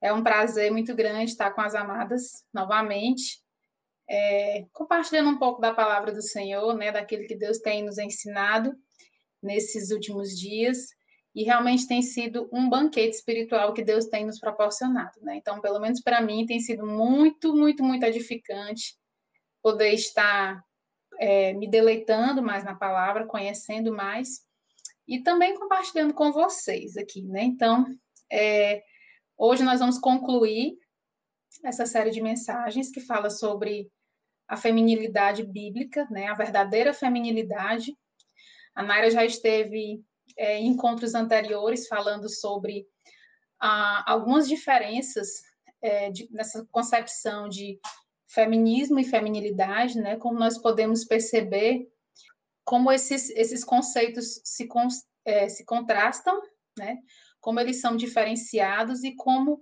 É um prazer muito grande estar com as amadas novamente, é, compartilhando um pouco da palavra do Senhor, né, daquilo que Deus tem nos ensinado nesses últimos dias, e realmente tem sido um banquete espiritual que Deus tem nos proporcionado, né? Então, pelo menos para mim, tem sido muito, muito, muito edificante poder estar é, me deleitando mais na palavra, conhecendo mais e também compartilhando com vocês aqui, né? Então, é, hoje nós vamos concluir essa série de mensagens que fala sobre a feminilidade bíblica, né? A verdadeira feminilidade. A Naira já esteve é, em encontros anteriores falando sobre ah, algumas diferenças é, de, nessa concepção de feminismo e feminilidade, né? Como nós podemos perceber como esses, esses conceitos se, é, se contrastam, né? Como eles são diferenciados e como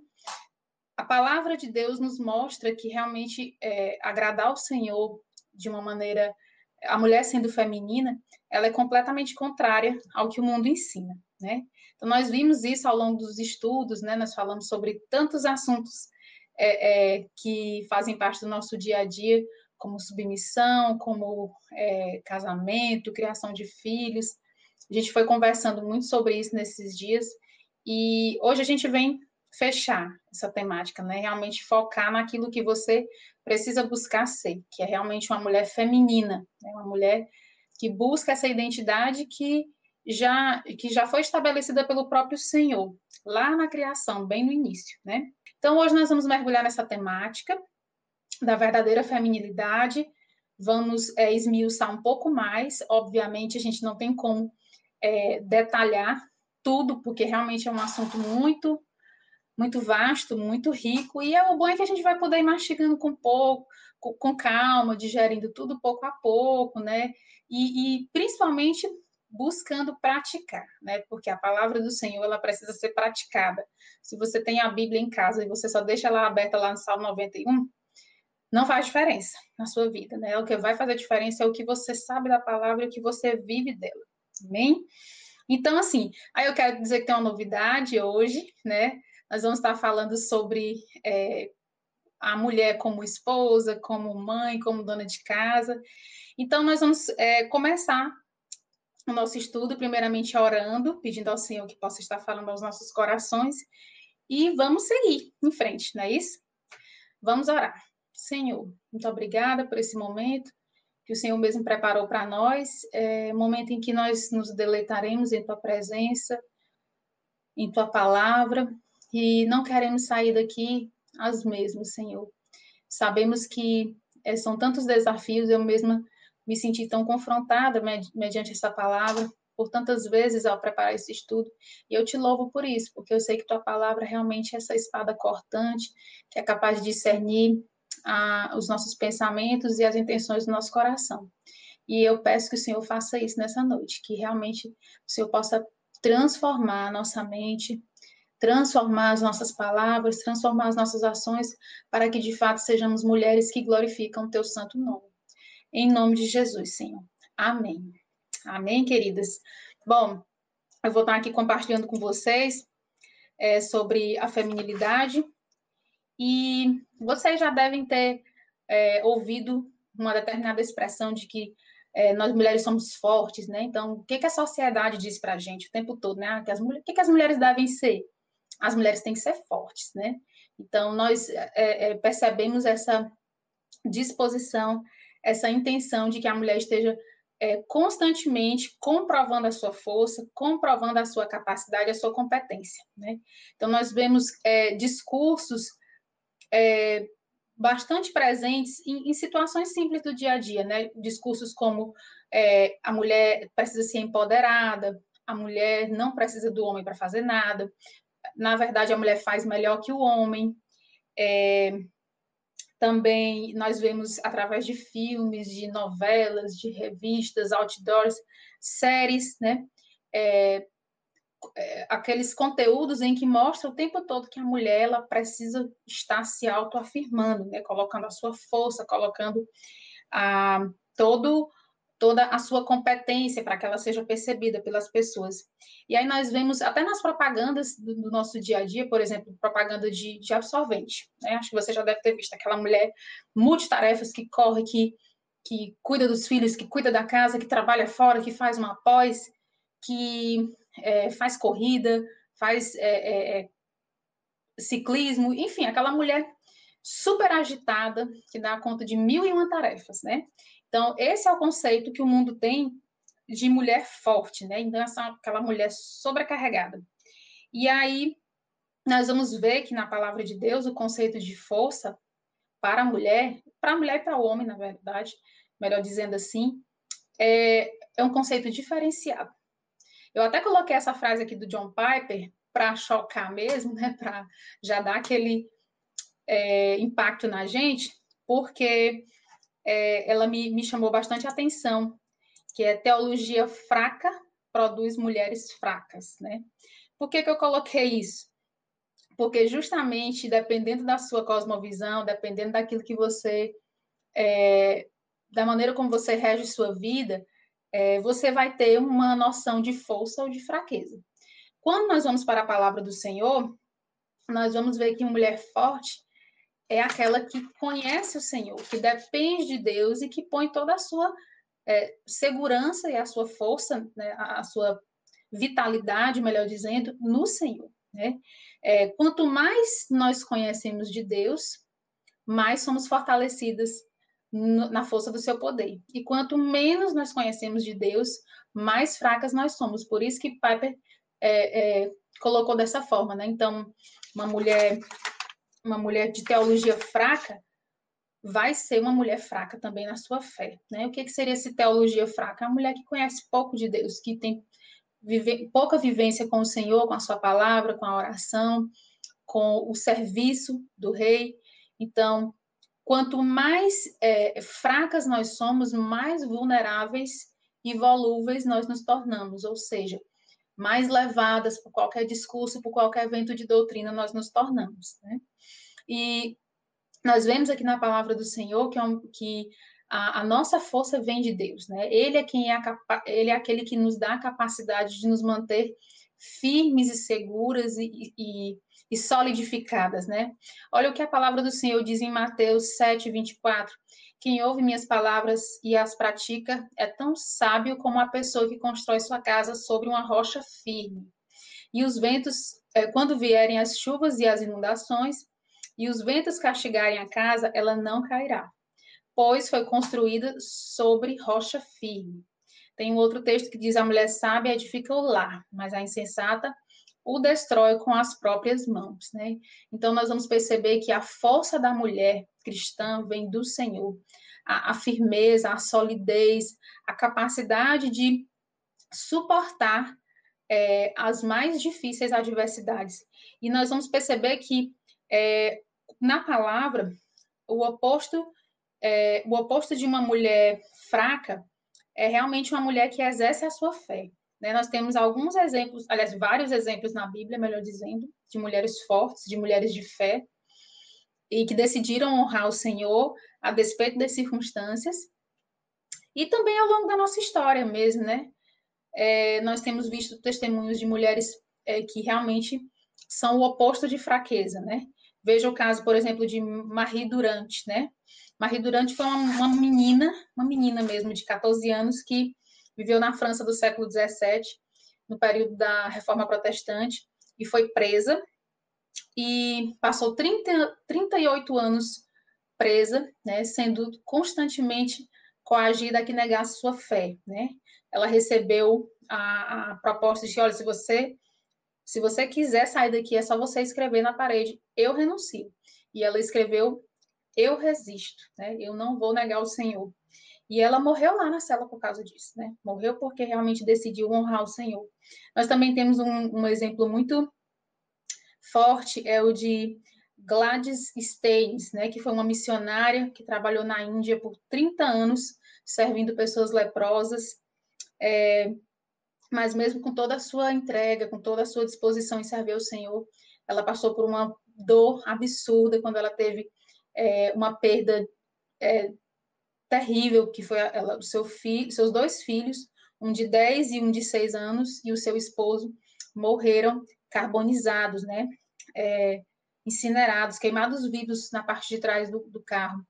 a palavra de Deus nos mostra que realmente é, agradar ao Senhor de uma maneira, a mulher sendo feminina, ela é completamente contrária ao que o mundo ensina, né? Então nós vimos isso ao longo dos estudos, né? Nós falamos sobre tantos assuntos é, é, que fazem parte do nosso dia a dia, como submissão, como é, casamento, criação de filhos. A gente foi conversando muito sobre isso nesses dias e hoje a gente vem fechar essa temática, né? Realmente focar naquilo que você precisa buscar ser, que é realmente uma mulher feminina, né? uma mulher que busca essa identidade que já que já foi estabelecida pelo próprio Senhor lá na criação, bem no início, né? Então, hoje nós vamos mergulhar nessa temática da verdadeira feminilidade, vamos é, esmiuçar um pouco mais. Obviamente, a gente não tem como é, detalhar tudo, porque realmente é um assunto muito, muito vasto, muito rico, e é o bom é que a gente vai poder ir mastigando com pouco, com, com calma, digerindo tudo pouco a pouco, né? E, e principalmente buscando praticar, né? Porque a palavra do Senhor ela precisa ser praticada. Se você tem a Bíblia em casa e você só deixa ela aberta lá no Salmo 91, não faz diferença na sua vida, né? O que vai fazer diferença é o que você sabe da palavra e o que você vive dela. Amém? Então, assim, aí eu quero dizer que tem uma novidade hoje, né? Nós vamos estar falando sobre é, a mulher como esposa, como mãe, como dona de casa. Então, nós vamos é, começar o nosso estudo, primeiramente orando, pedindo ao Senhor que possa estar falando aos nossos corações, e vamos seguir em frente, não é isso? Vamos orar. Senhor, muito obrigada por esse momento que o Senhor mesmo preparou para nós, é, momento em que nós nos deleitaremos em Tua presença, em Tua palavra, e não queremos sair daqui as mesmas, Senhor. Sabemos que é, são tantos desafios, eu mesma me senti tão confrontada mediante essa palavra por tantas vezes ao preparar esse estudo, e eu te louvo por isso, porque eu sei que tua palavra realmente é essa espada cortante, que é capaz de discernir ah, os nossos pensamentos e as intenções do nosso coração. E eu peço que o Senhor faça isso nessa noite, que realmente o Senhor possa transformar a nossa mente, transformar as nossas palavras, transformar as nossas ações, para que de fato sejamos mulheres que glorificam o teu santo nome. Em nome de Jesus, Senhor. Amém. Amém, queridas. Bom, eu vou estar aqui compartilhando com vocês é, sobre a feminilidade. E vocês já devem ter é, ouvido uma determinada expressão de que é, nós mulheres somos fortes, né? Então, o que, que a sociedade diz para a gente o tempo todo, né? Que as, o que, que as mulheres devem ser? As mulheres têm que ser fortes, né? Então, nós é, é, percebemos essa disposição essa intenção de que a mulher esteja é, constantemente comprovando a sua força, comprovando a sua capacidade, a sua competência. Né? Então, nós vemos é, discursos é, bastante presentes em, em, situações simples do dia a dia, né? Discursos como é, a mulher precisa ser empoderada, a mulher não precisa do homem para fazer nada, na verdade, a mulher faz melhor que o homem. É, também nós vemos através de filmes, de novelas, de revistas, outdoors, séries, né? É, aqueles conteúdos em que mostra o tempo todo que a mulher ela precisa estar se autoafirmando, né? Colocando a sua força, colocando a, todo toda a sua competência para que ela seja percebida pelas pessoas. E aí nós vemos, até nas propagandas do, do nosso dia a dia, por exemplo, propaganda de, de absorvente, né? Acho que você já deve ter visto aquela mulher multitarefas que corre, que, que cuida dos filhos, que cuida da casa, que trabalha fora, que faz uma pós, que é, faz corrida, faz é, é, é ciclismo, enfim, aquela mulher super agitada, que dá conta de mil e uma tarefas, né? Então, esse é o conceito que o mundo tem de mulher forte, né? Então, essa, aquela mulher sobrecarregada. E aí, nós vamos ver que na palavra de Deus, o conceito de força para a mulher, para a mulher e para o homem, na verdade, melhor dizendo assim, é, é um conceito diferenciado. Eu até coloquei essa frase aqui do John Piper para chocar mesmo, né? Para já dar aquele é, impacto na gente, porque é, ela me, me chamou bastante atenção, que é teologia fraca produz mulheres fracas, né? Por que, que eu coloquei isso? Porque justamente dependendo da sua cosmovisão, dependendo daquilo que você, é, da maneira como você rege sua vida, é, você vai ter uma noção de força ou de fraqueza. Quando nós vamos para a palavra do Senhor, nós vamos ver que uma mulher forte é aquela que conhece o Senhor, que depende de Deus e que põe toda a sua é, segurança e a sua força, né, a, sua vitalidade, melhor dizendo, no Senhor. Né? É, quanto mais nós conhecemos de Deus, mais somos fortalecidas na força do seu poder. E quanto menos nós conhecemos de Deus, mais fracas nós somos. Por isso que Piper é, é, colocou dessa forma, né? Então, uma mulher uma mulher de teologia fraca vai ser uma mulher fraca também na sua fé, né? O que, que seria essa teologia fraca? A mulher que conhece pouco de Deus, que tem vive, pouca vivência com o Senhor, com a sua palavra, com a oração, com o serviço do rei. Então, quanto mais é, fracas nós somos, mais vulneráveis e volúveis nós nos tornamos, ou seja, mais levadas por qualquer discurso, por qualquer evento de doutrina, nós nos tornamos. Né? E nós vemos aqui na palavra do Senhor que, é um, que a, a, nossa força vem de Deus, né? Ele é quem é, ele é aquele que nos dá a capacidade de nos manter firmes e seguras e, e, e, solidificadas, né? Olha o que a palavra do Senhor diz em Mateus 7, 24. Quem ouve minhas palavras e as pratica é tão sábio como a pessoa que constrói sua casa sobre uma rocha firme. E os ventos, é, quando vierem as chuvas e as inundações, e os ventos castigarem a casa, ela não cairá, pois foi construída sobre rocha firme. Tem um outro texto que diz: a mulher sábia edifica o lar, mas a insensata o destrói com as próprias mãos, né? Então nós vamos perceber que a força da mulher cristã vem do Senhor. A, a firmeza, a solidez, a capacidade de suportar é, as mais difíceis adversidades. E nós vamos perceber que é, na palavra o oposto é, o oposto de uma mulher fraca é realmente uma mulher que exerce a sua fé. Né? Nós temos alguns exemplos, aliás, vários exemplos na Bíblia, melhor dizendo, de mulheres fortes, de mulheres de fé, e que decidiram honrar o Senhor a despeito das circunstâncias. E também ao longo da nossa história mesmo, né? É, nós temos visto testemunhos de mulheres é, que realmente são o oposto de fraqueza, né? Veja o caso, por exemplo, de Marie Durante, né? Marie Durante foi uma, uma, menina, uma menina mesmo, de 14 anos, que viveu na França do século XVII, no período da Reforma Protestante, e foi presa, e passou 30, 38 anos presa, né, sendo constantemente coagida a que negasse sua fé, né? Ela recebeu a, a proposta de, olha, se você se você quiser sair daqui, é só você escrever na parede, eu renuncio. E ela escreveu eu resisto, né? Eu não vou negar o Senhor. E ela morreu lá na cela por causa disso, né? Morreu porque realmente decidiu honrar o Senhor. Nós também temos um, um exemplo muito forte, é o de Gladys Staines, né? Que foi uma missionária que trabalhou na Índia por 30 anos, servindo pessoas leprosas. É, mas mesmo com toda a sua entrega, com toda a sua disposição em servir ao Senhor, ela passou por uma dor absurda quando ela teve é, uma perda é, terrível que foi ela, seu filho, seus dois filhos, um de 10 e um de 6 anos, e o seu esposo morreram carbonizados, né? É, incinerados, queimados vivos na parte de trás do, do carro,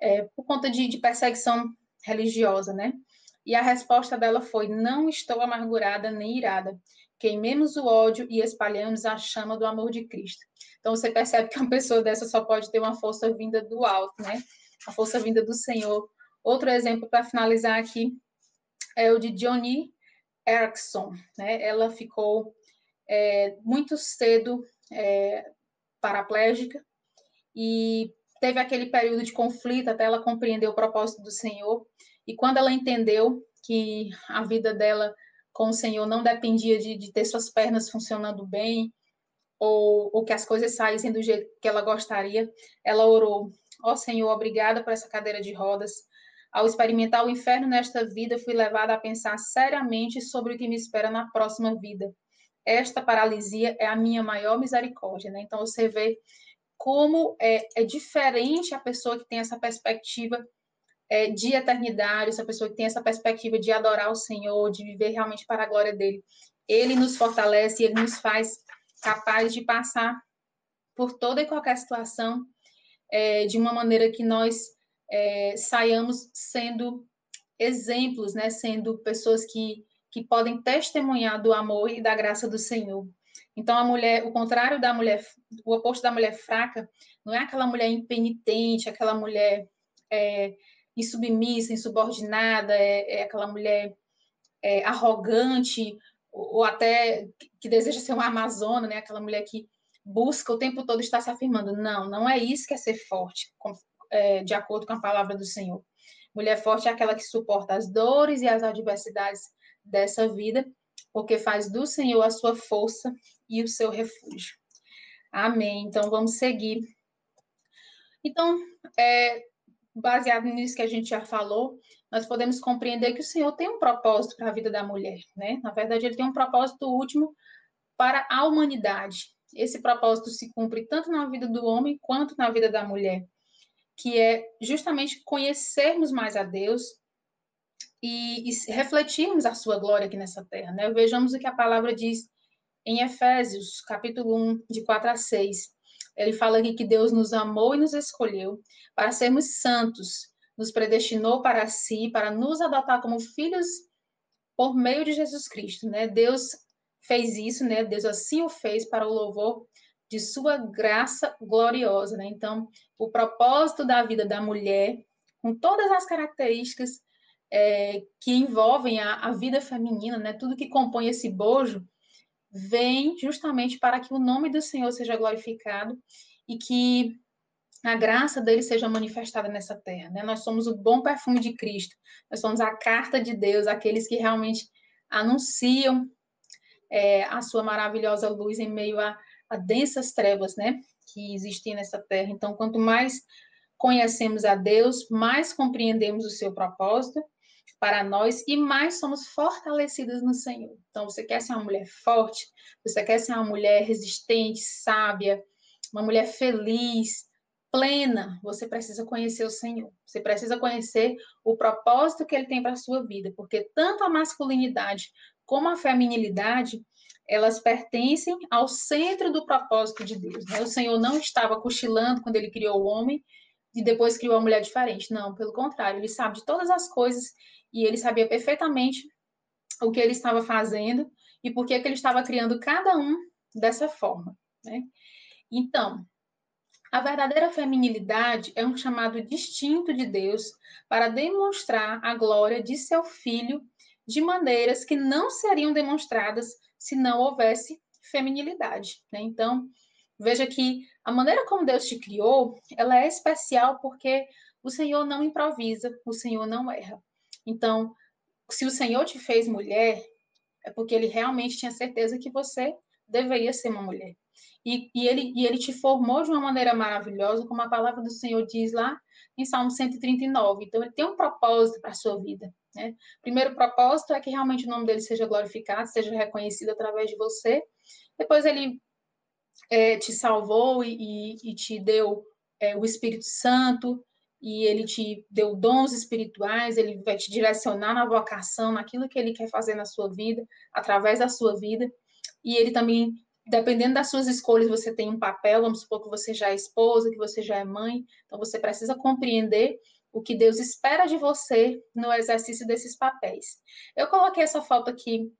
é, por conta de, de perseguição religiosa, né? E a resposta dela foi: Não estou amargurada nem irada. Queimemos o ódio e espalhamos a chama do amor de Cristo. Então você percebe que uma pessoa dessa só pode ter uma força vinda do alto, né? A força vinda do Senhor. Outro exemplo para finalizar aqui é o de Johnny Erickson, né? Ela ficou é, muito cedo é, paraplégica e teve aquele período de conflito até ela compreender o propósito do Senhor. E quando ela entendeu que a vida dela com o Senhor não dependia de, de ter suas pernas funcionando bem, ou, ou, que as coisas saíssem do jeito que ela gostaria, ela orou: Ó Senhor, obrigada por essa cadeira de rodas. Ao experimentar o inferno nesta vida, fui levada a pensar seriamente sobre o que me espera na próxima vida. Esta paralisia é a minha maior misericórdia, né? Então você vê como é, é diferente a pessoa que tem essa perspectiva é, de eternidade, essa pessoa que tem essa perspectiva de adorar o Senhor, de viver realmente para a glória dele. Ele nos fortalece, ele nos faz capaz de passar por toda e qualquer situação é, de uma maneira que nós é, saiamos sendo exemplos, né, sendo pessoas que, que podem testemunhar do amor e da graça do Senhor. Então, a mulher, o contrário da mulher, o oposto da mulher fraca, não é aquela mulher impenitente, aquela mulher é, insubmissa, insubordinada, é, é aquela mulher é, arrogante, ou, até que deseja ser uma amazona, né? Aquela mulher que busca o tempo todo estar se afirmando. Não, não é isso que é ser forte, com, é, de acordo com a palavra do Senhor. Mulher forte é aquela que suporta as dores e as adversidades dessa vida, porque faz do Senhor a sua força e o seu refúgio. Amém. Então vamos seguir. Então, é, baseado nisso que a gente já falou, nós podemos compreender que o Senhor tem um propósito para a vida da mulher, né? Na verdade, ele tem um propósito último para a humanidade. Esse propósito se cumpre tanto na vida do homem quanto na vida da mulher, que é justamente conhecermos mais a Deus e, e refletirmos a sua glória aqui nessa terra, né? Vejamos o que a palavra diz em Efésios, capítulo 1, de 4 a 6 ele fala aqui que Deus nos amou e nos escolheu para sermos santos, nos predestinou para si, para nos adotar como filhos por meio de Jesus Cristo, né? Deus fez isso, né? Deus assim o fez para o louvor de sua graça gloriosa, né? Então, o propósito da vida da mulher, com todas as características é, que envolvem a, a, vida feminina, né? Tudo que compõe esse bojo, vem justamente para que o nome do Senhor seja glorificado e que a graça dele seja manifestada nessa terra. Né? Nós somos o bom perfume de Cristo, nós somos a carta de Deus, aqueles que realmente anunciam é, a sua maravilhosa luz em meio a, a densas trevas né, que existem nessa terra. Então, quanto mais conhecemos a Deus, mais compreendemos o seu propósito para nós e mais somos fortalecidas no Senhor. Então, você quer ser uma mulher forte, você quer ser uma mulher resistente, sábia, uma mulher feliz, plena, você precisa conhecer o Senhor. Você precisa conhecer o propósito que ele tem para a sua vida, porque tanto a masculinidade como a feminilidade, elas pertencem ao centro do propósito de Deus. Né? O Senhor não estava cochilando quando ele criou o homem e depois criou a mulher diferente. Não, pelo contrário, ele sabe de todas as coisas e ele sabia perfeitamente o que ele estava fazendo e por que, ele estava criando cada um dessa forma. Né? Então, a verdadeira feminilidade é um chamado distinto de Deus para demonstrar a glória de seu filho de maneiras que não seriam demonstradas se não houvesse feminilidade. Né? Então, veja que a maneira como Deus te criou, ela é especial porque o Senhor não improvisa, o Senhor não erra. Então, se o Senhor te fez mulher, é porque ele realmente tinha certeza que você deveria ser uma mulher. E, e, ele, e ele te formou de uma maneira maravilhosa, como a palavra do Senhor diz lá em Salmo 139. Então, ele tem um propósito para a sua vida. Né? Primeiro propósito é que realmente o nome dele seja glorificado, seja reconhecido através de você. Depois, ele é, te salvou e, e, e te deu é, o Espírito Santo, e ele te deu dons espirituais, ele vai te direcionar na vocação, naquilo que ele quer fazer na sua vida, através da sua vida. E ele também, dependendo das suas escolhas, você tem um papel, vamos supor que você já é esposa, que você já é mãe, então você precisa compreender o que Deus espera de você no exercício desses papéis. Eu coloquei essa foto aqui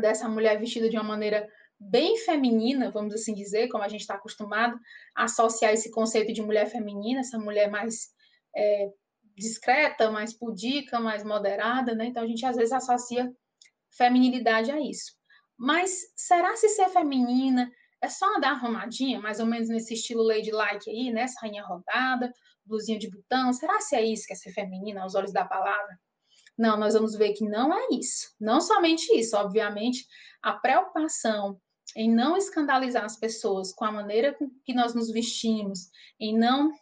dessa mulher vestida de uma maneira bem feminina, vamos assim dizer, como a gente está acostumado a associar esse conceito de mulher feminina, essa mulher mais é, discreta, mais pudica, mais moderada, né? Então a gente às vezes associa feminilidade a isso. Mas será se ser feminina é só andar arrumadinha, mais ou menos nesse estilo ladylike aí, né? Rainha rodada, blusinha de botão. Será se é isso que é ser feminina aos olhos da palavra? Não, nós vamos ver que não é isso. Não somente isso, obviamente, a preocupação em não escandalizar as pessoas com a maneira que nós nos vestimos, em não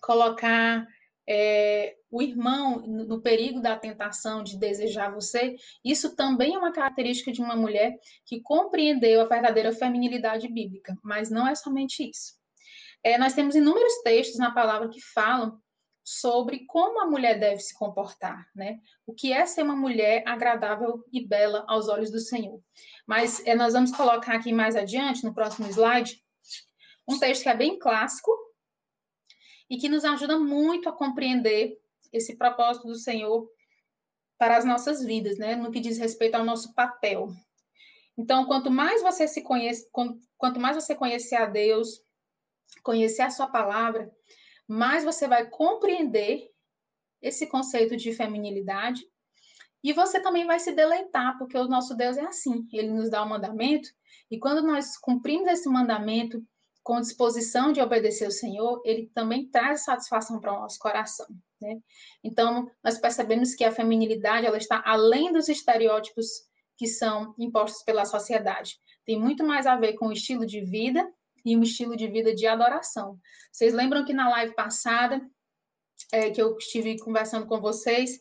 colocar é, o irmão no perigo da tentação de desejar você, isso também é uma característica de uma mulher que compreendeu a verdadeira feminilidade bíblica, mas não é somente isso. É, nós temos inúmeros textos na palavra que falam sobre como a mulher deve se comportar, né? O que é ser uma mulher agradável e bela aos olhos do Senhor. Mas é, nós vamos colocar aqui mais adiante, no próximo slide, um texto que é bem clássico e que nos ajuda muito a compreender esse propósito do Senhor para as nossas vidas, né? No que diz respeito ao nosso papel. Então, quanto mais você se conhece, quanto mais você conhecer a Deus, conhecer a sua palavra, mais você vai compreender esse conceito de feminilidade e você também vai se deleitar, porque o nosso Deus é assim, ele nos dá o um mandamento e quando nós cumprimos esse mandamento com disposição de obedecer ao Senhor, ele também traz satisfação para o nosso coração, né? Então, nós percebemos que a feminilidade, ela está além dos estereótipos que são impostos pela sociedade. Tem muito mais a ver com o estilo de vida e um estilo de vida de adoração. Vocês lembram que na live passada, é, que eu estive conversando com vocês,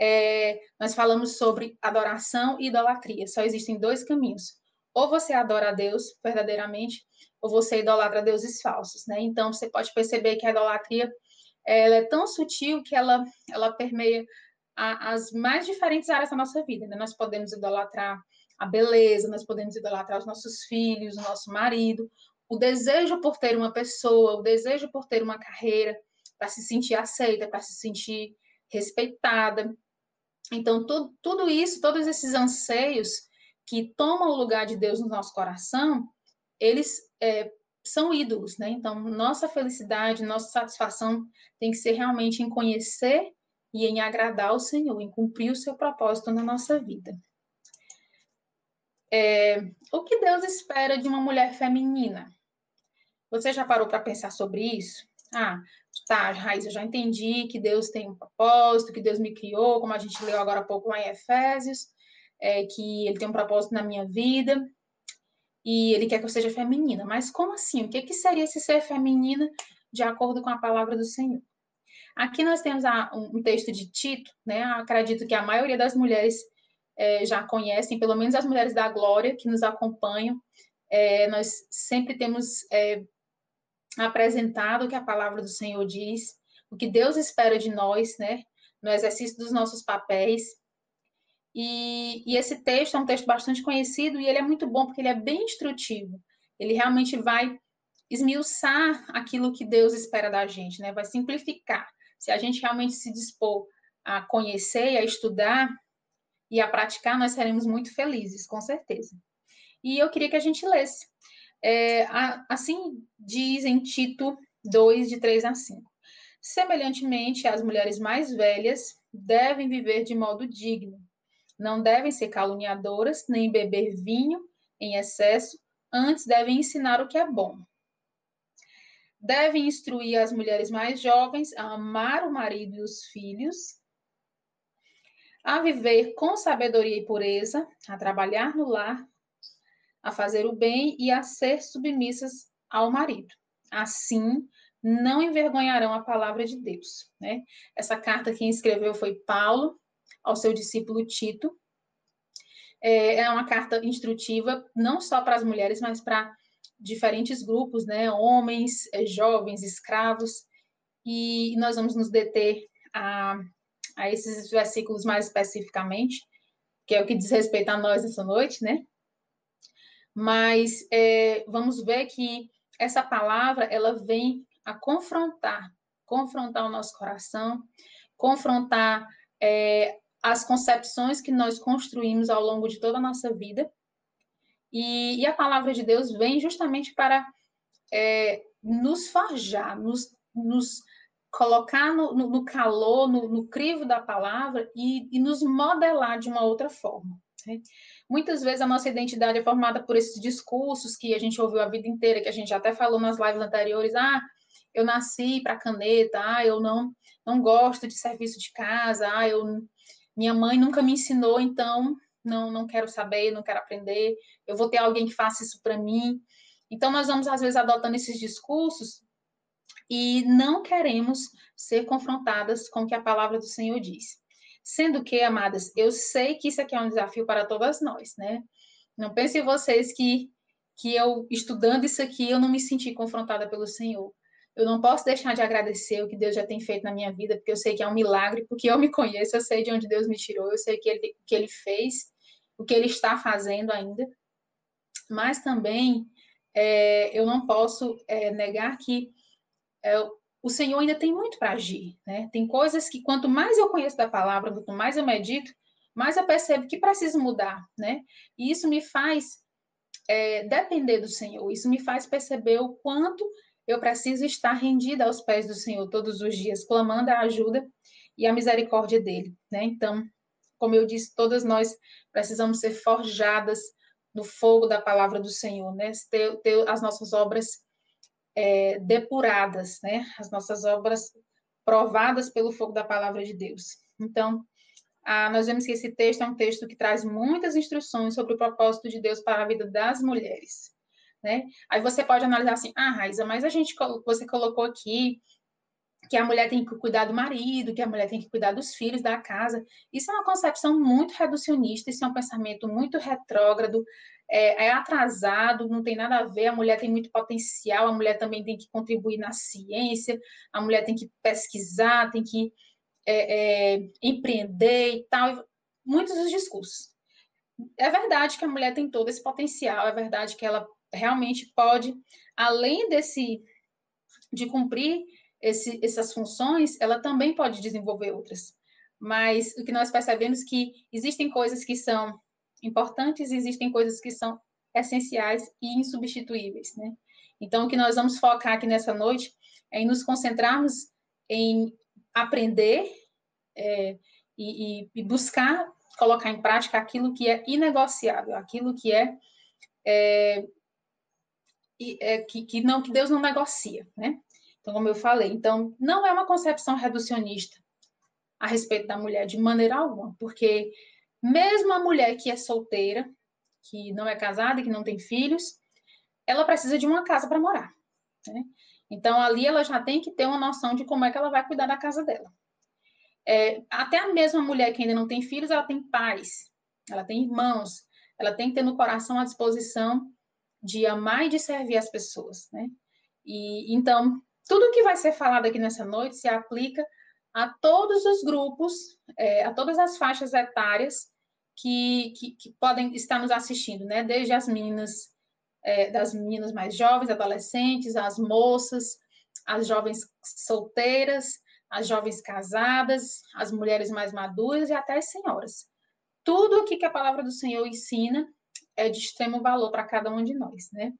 é, nós falamos sobre adoração e idolatria. Só existem dois caminhos. Ou você adora a Deus verdadeiramente, ou você idolatra deuses falsos, né? Então, você pode perceber que a idolatria ela é tão sutil que ela, ela permeia a, as mais diferentes áreas da nossa vida. Né? Nós podemos idolatrar a beleza, nós podemos idolatrar os nossos filhos, o nosso marido, o desejo por ter uma pessoa, o desejo por ter uma carreira, para se sentir aceita, para se sentir respeitada. Então, tudo, tudo isso, todos esses anseios que tomam o lugar de Deus no nosso coração, eles é, são ídolos, né? Então, nossa felicidade, nossa satisfação tem que ser realmente em conhecer e em agradar o Senhor, em cumprir o seu propósito na nossa vida. É, o que Deus espera de uma mulher feminina? Você já parou para pensar sobre isso? Ah, tá, Raiz, eu já entendi que Deus tem um propósito, que Deus me criou, como a gente leu agora há pouco lá em Efésios, é, que Ele tem um propósito na minha vida e Ele quer que eu seja feminina. Mas como assim? O que, que seria esse ser feminina de acordo com a palavra do Senhor? Aqui nós temos a, um texto de Tito, né? Acredito que a maioria das mulheres é, já conhecem, pelo menos as mulheres da glória que nos acompanham. É, nós sempre temos é, apresentado o que a palavra do Senhor diz, o que Deus espera de nós, né, no exercício dos nossos papéis. E, e, esse texto é um texto bastante conhecido e ele é muito bom porque ele é bem instrutivo. Ele realmente vai esmiuçar aquilo que Deus espera da gente, né? Vai simplificar. Se a gente realmente se dispor a conhecer, a estudar e a praticar, nós seremos muito felizes, com certeza. E eu queria que a gente lesse é, assim diz em Tito 2, de 3 a 5. Semelhantemente, as mulheres mais velhas devem viver de modo digno. Não devem ser caluniadoras, nem beber vinho em excesso, antes devem ensinar o que é bom. Devem instruir as mulheres mais jovens a amar o marido e os filhos, a viver com sabedoria e pureza, a trabalhar no lar, a fazer o bem e a ser submissas ao marido. Assim, não envergonharão a palavra de Deus. Né? Essa carta quem escreveu foi Paulo, ao seu discípulo Tito. É, é uma carta instrutiva, não só para as mulheres, mas para diferentes grupos, né? homens, é, jovens, escravos. e nós vamos nos deter a, a esses versículos mais especificamente, que é o que diz respeito a nós essa noite, né? Mas é, vamos ver que essa palavra ela vem a confrontar, confrontar o nosso coração, confrontar é, as concepções que nós construímos ao longo de toda a nossa vida. E, e a palavra de Deus vem justamente para é, nos forjar, nos, nos colocar no, no, no calor, no, no, crivo da palavra e, e, nos modelar de uma outra forma. Né? Muitas vezes a nossa identidade é formada por esses discursos que a gente ouviu a vida inteira, que a gente até falou nas lives anteriores, ah, eu nasci para caneta, ah, eu não, não gosto de serviço de casa, ah, eu, minha mãe nunca me ensinou, então não, não quero saber, não quero aprender, eu vou ter alguém que faça isso para mim. Então, nós vamos, às vezes, adotando esses discursos e não queremos ser confrontadas com o que a palavra do Senhor diz. Sendo que, amadas, eu sei que isso aqui é um desafio para todas nós, né? Não pensem vocês que, que eu, estudando isso aqui, eu não me senti confrontada pelo Senhor. Eu não posso deixar de agradecer o que Deus já tem feito na minha vida, porque eu sei que é um milagre, porque eu me conheço, eu sei de onde Deus me tirou, eu sei o que ele, que ele fez, o que ele está fazendo ainda. Mas também é, eu não posso é, negar que é, o Senhor ainda tem muito para agir, né? Tem coisas que quanto mais eu conheço da palavra, quanto mais eu medito, mais eu percebo que preciso mudar, né? E isso me faz é, depender do Senhor, isso me faz perceber o quanto eu preciso estar rendida aos pés do Senhor todos os dias, clamando a ajuda e a misericórdia dele, né? Então, como eu disse, todas nós precisamos ser forjadas no fogo da palavra do Senhor, né? Ter, ter as nossas obras é, depuradas, né? As nossas obras provadas pelo fogo da palavra de Deus. Então, nós vemos que esse texto é um texto que traz muitas instruções sobre o propósito de Deus para a vida das mulheres, né? Aí você pode analisar assim, ah, Raíza, mas a gente, você colocou aqui que a mulher tem que cuidar do marido, que a mulher tem que cuidar dos filhos, da casa. Isso é uma concepção muito reducionista, isso é um pensamento muito retrógrado, é, é, atrasado, não tem nada a ver, a mulher tem muito potencial, a mulher também tem que contribuir na ciência, a mulher tem que pesquisar, tem que é, é, empreender e tal, muitos dos discursos. É verdade que a mulher tem todo esse potencial, é verdade que ela realmente pode, além desse, de cumprir esse, essas funções, ela também pode desenvolver outras. Mas o que nós percebemos que existem coisas que são importantes existem coisas que são essenciais e insubstituíveis, né? Então, o que nós vamos focar aqui nessa noite é em nos concentrarmos em aprender é, e, e, buscar colocar em prática aquilo que é inegociável, aquilo que é, é, é que, que, não que Deus não negocia, né? Então, como eu falei, então não é uma concepção reducionista a respeito da mulher de maneira alguma, porque mesmo a mulher que é solteira, que não é casada, que não tem filhos, ela precisa de uma casa para morar. Né? Então, ali ela já tem que ter uma noção de como é que ela vai cuidar da casa dela. É, até a mesma mulher que ainda não tem filhos, ela tem pais, ela tem irmãos, ela tem que ter no coração a disposição de amar e de servir as pessoas, né? E então, tudo que vai ser falado aqui nessa noite se aplica a todos os grupos, é, a todas as faixas etárias que, que, que, podem estar nos assistindo, né? Desde as meninas, é, das meninas mais jovens, adolescentes, as moças, as jovens solteiras, as jovens casadas, as mulheres mais maduras e até as senhoras. Tudo o que a palavra do Senhor ensina é de extremo valor para cada um de nós, né?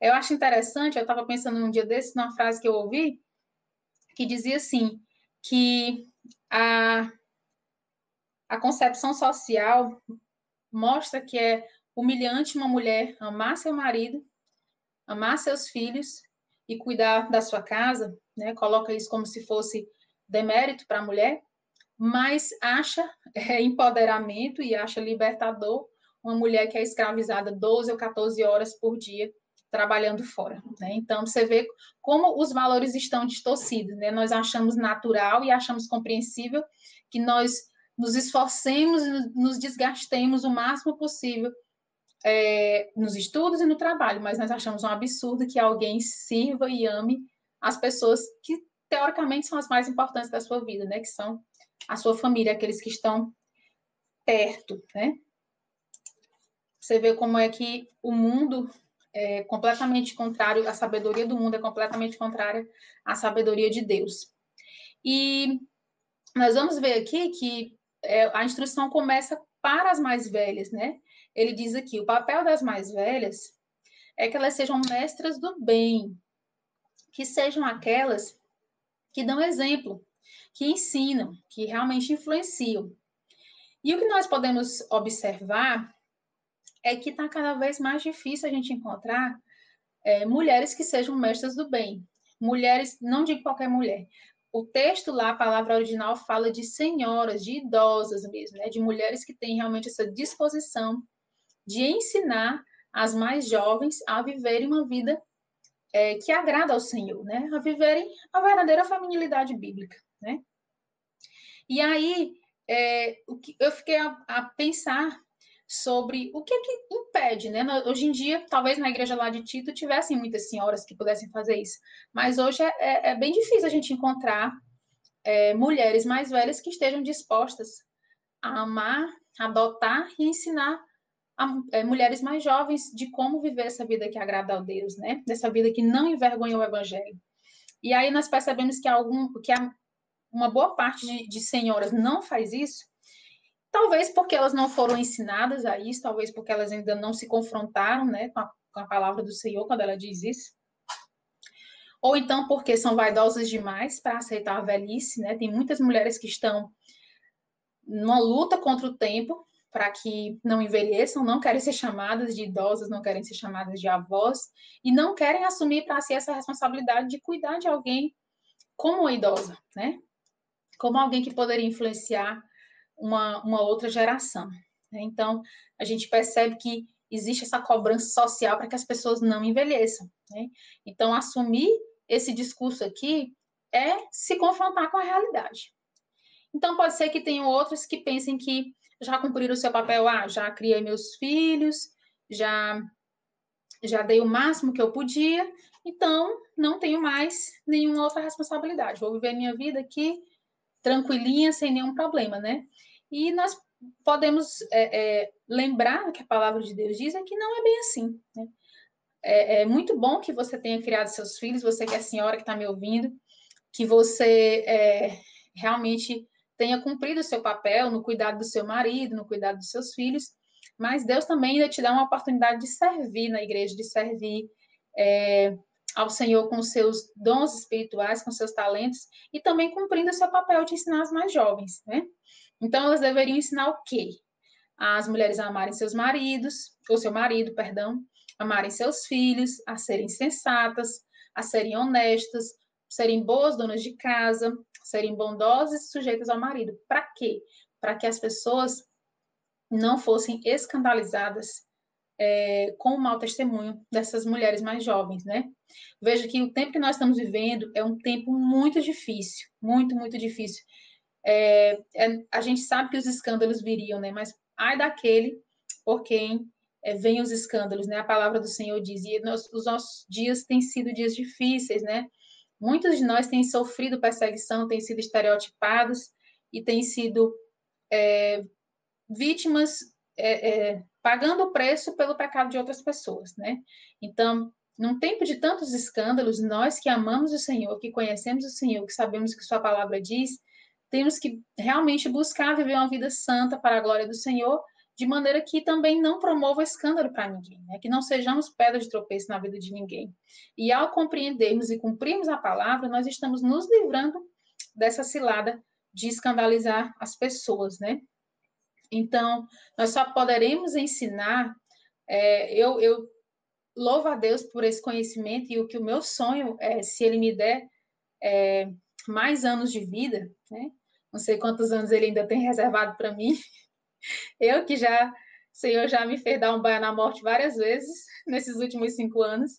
Eu acho interessante, eu estava pensando num dia desse, numa frase que eu ouvi, que dizia assim: que a, a concepção social mostra que é humilhante uma mulher amar seu marido, amar seus filhos e cuidar da sua casa, né? Coloca isso como se fosse demérito para a mulher, mas acha é, empoderamento e acha libertador uma mulher que é escravizada 12 ou 14 horas por dia trabalhando fora. Né? Então, você vê como os valores estão distorcidos. Né? Nós achamos natural e achamos compreensível que nós nos esforcemos e nos desgastemos o máximo possível é, nos estudos e no trabalho, mas nós achamos um absurdo que alguém sirva e ame as pessoas que teoricamente são as mais importantes da sua vida, né? Que são a sua família, aqueles que estão perto, né? Você vê como é que o mundo é completamente contrário, a sabedoria do mundo é completamente contrária à sabedoria de Deus. E nós vamos ver aqui que é, a instrução começa para as mais velhas, né? Ele diz aqui: o papel das mais velhas é que elas sejam mestras do bem, que sejam aquelas que dão exemplo, que ensinam, que realmente influenciam. E o que nós podemos observar é que está cada vez mais difícil a gente encontrar é, mulheres que sejam mestras do bem. Mulheres, não digo qualquer mulher. O texto lá, a palavra original, fala de senhoras, de idosas mesmo, né? De mulheres que têm realmente essa disposição de ensinar as mais jovens a viverem uma vida é, que agrada ao Senhor, né? A viverem a verdadeira familiaridade bíblica, né? E aí, é, eu fiquei a, a pensar sobre o que, que impede, né? Hoje em dia, talvez na igreja lá de Tito tivessem muitas senhoras que pudessem fazer isso, mas hoje é, é, é bem difícil a gente encontrar é, mulheres mais velhas que estejam dispostas a amar, adotar e ensinar a, é, mulheres mais jovens de como viver essa vida que agrada a Deus, né? Dessa vida que não envergonha o Evangelho. E aí nós percebemos que algum, que a, uma boa parte de, de senhoras não faz isso, Talvez porque elas não foram ensinadas a isso, talvez porque elas ainda não se confrontaram né, com, a, com a palavra do Senhor quando ela diz isso. Ou então porque são vaidosas demais para aceitar a velhice, né? Tem muitas mulheres que estão numa luta contra o tempo para que não envelheçam, não querem ser chamadas de idosas, não querem ser chamadas de avós e não querem assumir para si essa responsabilidade de cuidar de alguém como idosa, né? Como alguém que poderia influenciar uma, uma outra geração. Né? Então, a gente percebe que existe essa cobrança social para que as pessoas não envelheçam. Né? Então, assumir esse discurso aqui é se confrontar com a realidade. Então, pode ser que tenham outros que pensem que já cumpriram o seu papel, ah, já criei meus filhos, já já dei o máximo que eu podia, então não tenho mais nenhuma outra responsabilidade. Vou viver minha vida aqui tranquilinha, sem nenhum problema, né? E nós podemos é, é, lembrar que a palavra de Deus diz é que não é bem assim, né? É, é muito bom que você tenha criado seus filhos, você que é a senhora que está me ouvindo, que você é, realmente tenha cumprido o seu papel no cuidado do seu marido, no cuidado dos seus filhos, mas Deus também ainda te dá uma oportunidade de servir na igreja, de servir é, ao Senhor com seus dons espirituais, com seus talentos, e também cumprindo o seu papel de ensinar as mais jovens, né? Então, elas deveriam ensinar o quê? As mulheres a amarem seus maridos, ou seu marido, perdão, amarem seus filhos, a serem sensatas, a serem honestas, serem boas donas de casa, serem bondosas e sujeitas ao marido. Para quê? Para que as pessoas não fossem escandalizadas é, com o mau testemunho dessas mulheres mais jovens, né? Veja que o tempo que nós estamos vivendo é um tempo muito difícil, muito, muito difícil. É, é, a gente sabe que os escândalos viriam, né? Mas ai daquele por quem é, vem os escândalos, né? A palavra do Senhor diz, e nós, os nossos dias têm sido dias difíceis, né? Muitos de nós têm sofrido perseguição, têm sido estereotipados e têm sido é, vítimas é, é, pagando o preço pelo pecado de outras pessoas, né? Então, num tempo de tantos escândalos, nós que amamos o Senhor, que conhecemos o Senhor, que sabemos que Sua palavra diz, temos que realmente buscar viver uma vida santa para a glória do Senhor, de maneira que também não promova escândalo para ninguém, né? que não sejamos pedra de tropeço na vida de ninguém. E ao compreendermos e cumprirmos a palavra, nós estamos nos livrando dessa cilada de escandalizar as pessoas, né? Então, nós só poderemos ensinar. É, eu, eu louvo a Deus por esse conhecimento e o que o meu sonho é, se Ele me der é, mais anos de vida, né? Não sei quantos anos Ele ainda tem reservado para mim. Eu que já, o Senhor já me fez dar um banho na morte várias vezes nesses últimos cinco anos,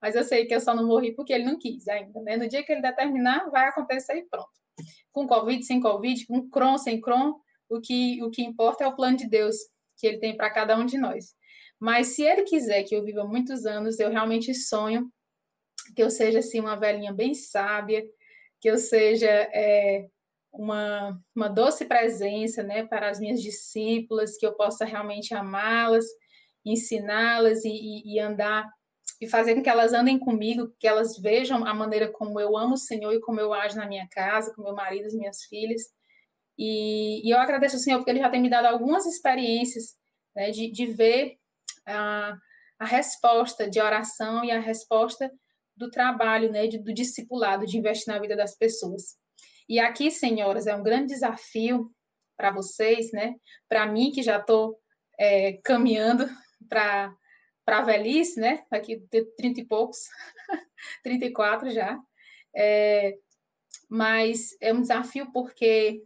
mas eu sei que eu só não morri porque Ele não quis ainda, né? No dia que Ele determinar, vai acontecer e pronto. Com Covid, sem Covid, com Cron, sem Cron, o que, o que importa é o plano de Deus que ele tem para cada um de nós. Mas se ele quiser que eu viva muitos anos, eu realmente sonho que eu seja assim uma velhinha bem sábia, que eu seja é, uma, uma doce presença, né, para as minhas discípulas, que eu possa realmente amá-las, ensiná-las e, e, andar e fazer com que elas andem comigo, que elas vejam a maneira como eu amo o Senhor e como eu ajo na minha casa, com meu marido, as minhas filhas. E, e eu agradeço ao Senhor porque Ele já tem me dado algumas experiências né, de, de ver a, a resposta de oração e a resposta do trabalho, né, de, do discipulado, de investir na vida das pessoas. E aqui, senhoras, é um grande desafio para vocês, né, para mim que já estou é, caminhando para a velhice, né? Daqui de 30 e poucos, 34 já. É, mas é um desafio porque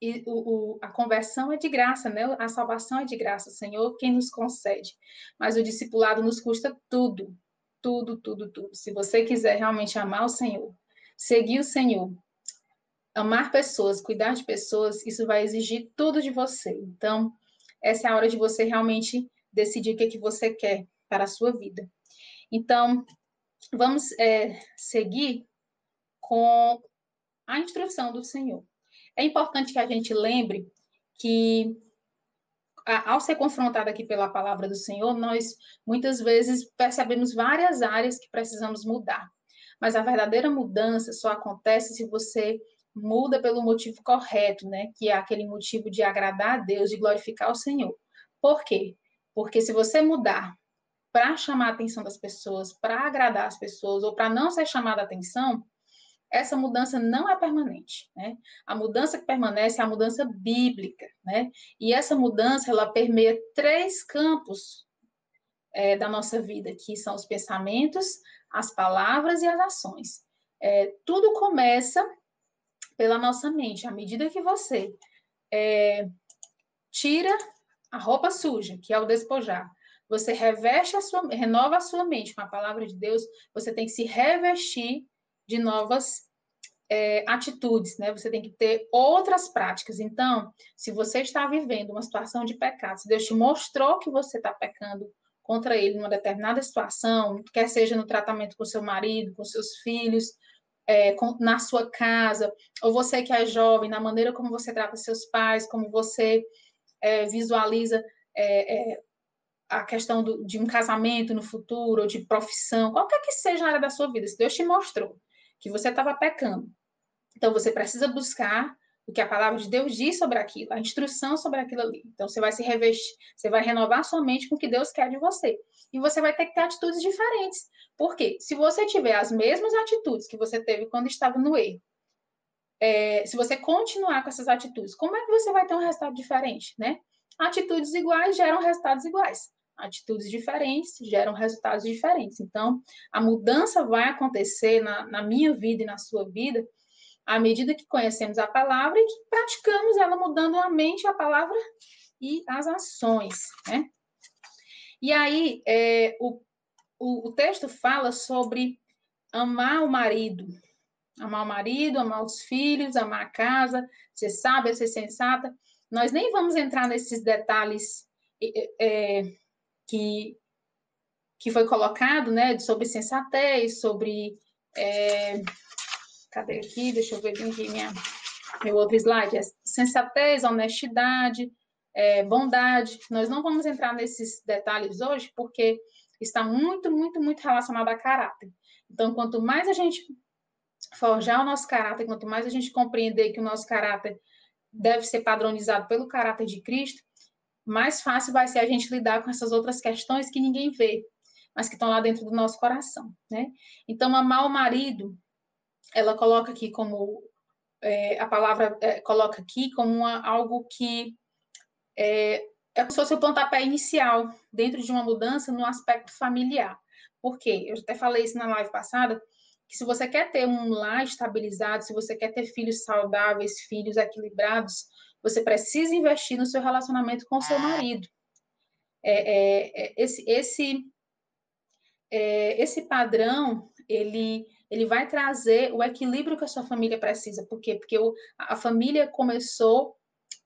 e o, o, a conversão é de graça, né? A salvação é de graça, Senhor, quem nos concede. Mas o discipulado nos custa tudo, tudo, tudo, tudo. Se você quiser realmente amar o Senhor, seguir o Senhor, amar pessoas, cuidar de pessoas, isso vai exigir tudo de você. Então, essa é a hora de você realmente decidir o que, é que você quer para a sua vida. Então, vamos é, seguir com a instrução do Senhor. É importante que a gente lembre que, ao ser confrontado aqui pela palavra do Senhor, nós muitas vezes percebemos várias áreas que precisamos mudar. Mas a verdadeira mudança só acontece se você muda pelo motivo correto, né? Que é aquele motivo de agradar a Deus, de glorificar o Senhor. Por quê? Porque se você mudar para chamar a atenção das pessoas, para agradar as pessoas, ou para não ser chamada a atenção, essa mudança não é permanente, né? A mudança que permanece é a mudança bíblica, né? E essa mudança, ela permeia três campos é, da nossa vida, que são os pensamentos, as palavras e as ações. É, tudo começa pela nossa mente. À medida que você é, tira a roupa suja, que é o despojar, você reveste a sua, renova a sua mente com a palavra de Deus, você tem que se revestir de novas é, atitudes, né? Você tem que ter outras práticas. Então, se você está vivendo uma situação de pecado, se Deus te mostrou que você está pecando contra ele numa determinada situação, quer seja no tratamento com seu marido, com seus filhos, é, com, na sua casa, ou você que é jovem, na maneira como você trata seus pais, como você é, visualiza é, é a questão do, de um casamento no futuro, ou de profissão, qualquer que seja a área da sua vida, se Deus te mostrou que você estava pecando. Então, você precisa buscar o que a palavra de Deus diz sobre aquilo, a instrução sobre aquilo ali. Então, você vai se revestir, você vai renovar sua mente com o que Deus quer de você. E você vai ter que ter atitudes diferentes. Por quê? Se você tiver as mesmas atitudes que você teve quando estava no erro, é, se você continuar com essas atitudes, como é que você vai ter um resultado diferente, né? Atitudes iguais geram resultados iguais atitudes diferentes geram resultados diferentes. Então, a mudança vai acontecer na, na minha vida e na sua vida à medida que conhecemos a palavra e que praticamos ela mudando a mente, a palavra e as ações, né? E aí, é, o, o, o texto fala sobre amar o marido, amar o marido, amar os filhos, amar a casa, ser sábia, ser sensata. Nós nem vamos entrar nesses detalhes é, que, que foi colocado, né, sobre sensatez, sobre. É, cadê aqui? Deixa eu ver aqui minha, meu outro slide. É sensatez, honestidade, é, bondade. Nós não vamos entrar nesses detalhes hoje, porque está muito, muito, muito relacionado a caráter. Então, quanto mais a gente forjar o nosso caráter, quanto mais a gente compreender que o nosso caráter deve ser padronizado pelo caráter de Cristo, mais fácil vai ser a gente lidar com essas outras questões que ninguém vê, mas que estão lá dentro do nosso coração, né? Então, amar o marido, ela coloca aqui como é, a palavra é, coloca aqui como uma, algo que é, é como se fosse o pontapé inicial dentro de uma mudança no aspecto familiar. Por quê? Eu até falei isso na live passada, que se você quer ter um lar estabilizado, se você quer ter filhos saudáveis, filhos equilibrados, você precisa investir no seu relacionamento com o seu marido. É, é, é, esse, esse, é, esse padrão, ele, ele vai trazer o equilíbrio que a sua família precisa. Por quê? Porque o, a família começou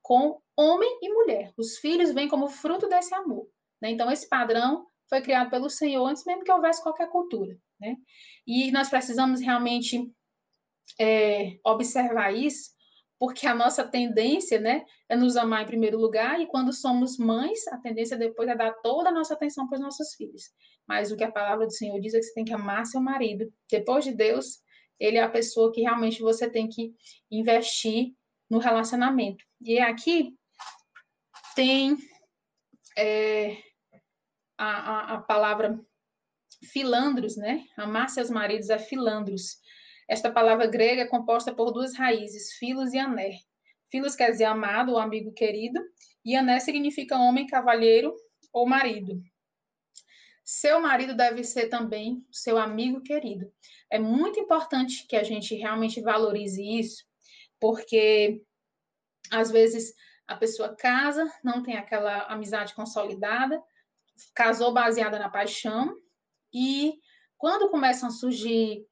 com homem e mulher. Os filhos vêm como fruto desse amor. Né? Então, esse padrão foi criado pelo Senhor antes mesmo que houvesse qualquer cultura. Né? E nós precisamos realmente é, observar isso, porque a nossa tendência, né, é nos amar em primeiro lugar, e quando somos mães, a tendência depois é dar toda a nossa atenção para os nossos filhos. Mas o que a palavra do Senhor diz é que você tem que amar seu marido. Depois de Deus, ele é a pessoa que realmente você tem que investir no relacionamento. E aqui tem é, a, a, a, palavra filandros, né? Amar seus maridos é filandros. Esta palavra grega é composta por duas raízes, filos e ané. Filos quer dizer amado ou amigo querido, e ané significa homem, cavalheiro ou marido. Seu marido deve ser também seu amigo querido. É muito importante que a gente realmente valorize isso, porque às vezes a pessoa casa, não tem aquela amizade consolidada, casou baseada na paixão, e quando começam a surgir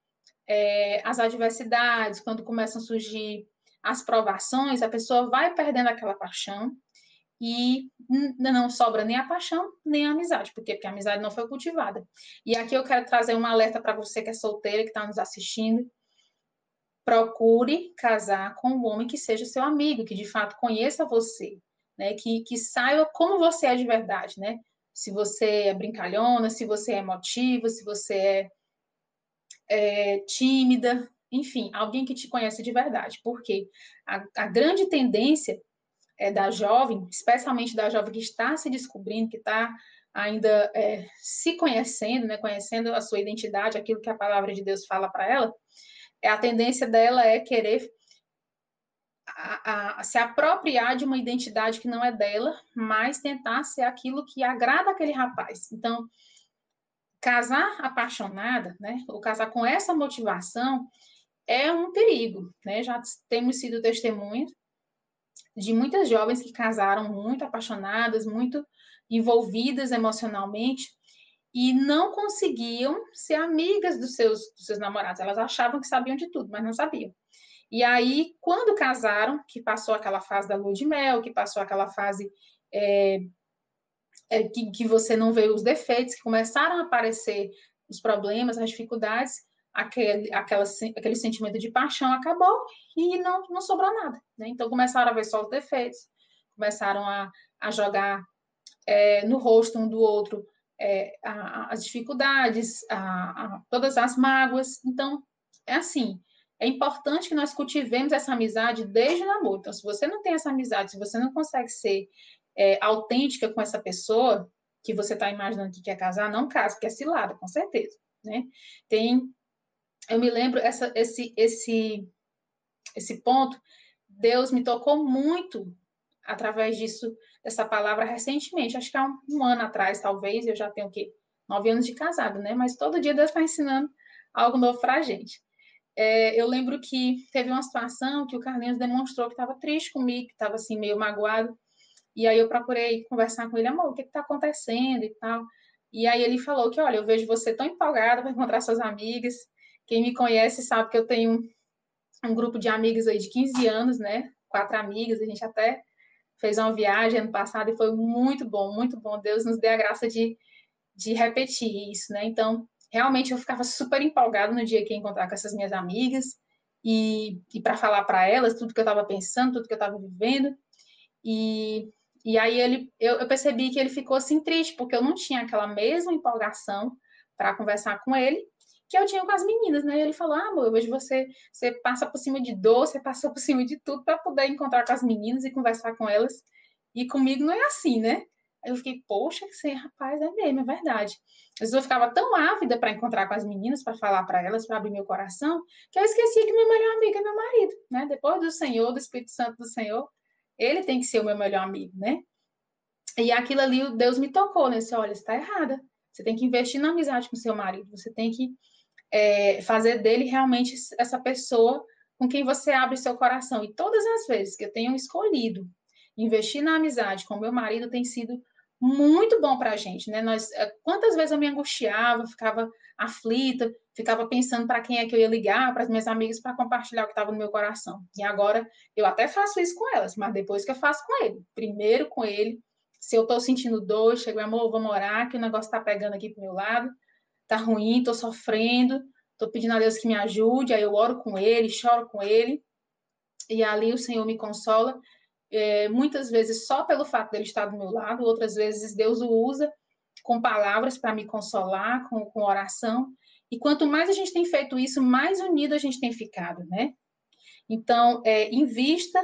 é, as adversidades, quando começam a surgir as provações, a pessoa vai perdendo aquela paixão e não sobra nem a paixão, nem a amizade. Por quê? Porque a amizade não foi cultivada. E aqui eu quero trazer um alerta para você que é solteira, que está nos assistindo. Procure casar com um homem que seja seu amigo, que de fato conheça você, né? Que, que saiba como você é de verdade, né? Se você é brincalhona, se você é emotiva, se você é é, tímida, enfim, alguém que te conhece de verdade. Porque a, a grande tendência é da jovem, especialmente da jovem que está se descobrindo, que está ainda é, se conhecendo, né, conhecendo a sua identidade, aquilo que a palavra de Deus fala para ela, é a tendência dela é querer a, a, se apropriar de uma identidade que não é dela, mas tentar ser aquilo que agrada aquele rapaz. Então, casar apaixonada, né, ou casar com essa motivação, é um perigo, né? Já temos sido testemunhas de muitas jovens que casaram muito apaixonadas, muito envolvidas emocionalmente e não conseguiam ser amigas dos seus, dos seus namorados. Elas achavam que sabiam de tudo, mas não sabiam. E aí, quando casaram, que passou aquela fase da lua de mel, que passou aquela fase é, é, que, que você não vê os defeitos, que começaram a aparecer os problemas, as dificuldades, aquele, aquela, aquele sentimento de paixão acabou e não, não sobrou nada. Né? Então começaram a ver só os defeitos, começaram a, a jogar é, no rosto um do outro é, a, as dificuldades, a, todas as mágoas. Então, é assim. É importante que nós cultivemos essa amizade desde o namoro. Então, se você não tem essa amizade, se você não consegue ser é, autêntica com essa pessoa que você está imaginando que quer casar, não casa, porque é cilada, com certeza, né? Tem, eu me lembro essa, esse, esse, esse ponto, Deus me tocou muito através disso, dessa palavra recentemente, acho que há um, um ano atrás, talvez, eu já tenho o quê? Nove anos de casado, né? Mas todo dia Deus está ensinando algo novo para a gente. É, eu lembro que teve uma situação que o Carlinhos demonstrou que estava triste comigo, que estava assim, meio magoado, e aí eu procurei conversar com ele, amor, o que está acontecendo e tal. E aí ele falou que, olha, eu vejo você tão empolgada para encontrar suas amigas. Quem me conhece sabe que eu tenho um grupo de amigas aí de 15 anos, né? Quatro amigas, a gente até fez uma viagem ano passado e foi muito bom, muito bom. Deus nos dê a graça de, de repetir isso, né? Então, realmente eu ficava super empolgada no dia que ia encontrar com essas minhas amigas e, e para falar para elas tudo que eu estava pensando, tudo que eu estava vivendo. E e aí ele, eu, eu, percebi que ele ficou assim triste, porque eu não tinha aquela mesma empolgação para conversar com ele que eu tinha com as meninas, né? E ele falou: Ah, amor, vejo você, você passa por cima de doce, você passa por cima de tudo para poder encontrar com as meninas e conversar com elas. E comigo não é assim, né? Eu fiquei, poxa, que você, rapaz, é mesmo, é verdade. Às vezes eu ficava tão ávida para encontrar com as meninas, para falar para elas, para abrir meu coração, que eu esquecia que meu melhor amigo é meu marido, né? Depois do Senhor, do Espírito Santo do Senhor, ele tem que ser o meu melhor amigo, né? E aquilo ali, Deus me tocou, né? Você, olha, está errada. Você tem que investir na amizade com seu marido. Você tem que é, fazer dele realmente essa pessoa com quem você abre seu coração. E todas as vezes que eu tenho escolhido investir na amizade com meu marido, tem sido muito bom para a gente, né? Nós, é, quantas vezes eu me angustiava, ficava aflita, ficava pensando para quem é que eu ia ligar, para as minhas amigas, para compartilhar o que estava no meu coração. E agora eu até faço isso com elas, mas depois que eu faço com ele. Primeiro com ele. Se eu estou sentindo dor, chego, amor, vamos orar, que o negócio está pegando aqui pro meu lado, tá ruim, estou sofrendo, estou pedindo a Deus que me ajude, aí eu oro com ele, choro com ele, e ali o Senhor me consola. É, muitas vezes só pelo fato dele estar do meu lado, outras vezes Deus o usa com palavras para me consolar, com, com oração. E quanto mais a gente tem feito isso, mais unido a gente tem ficado, né? Então, é, invista,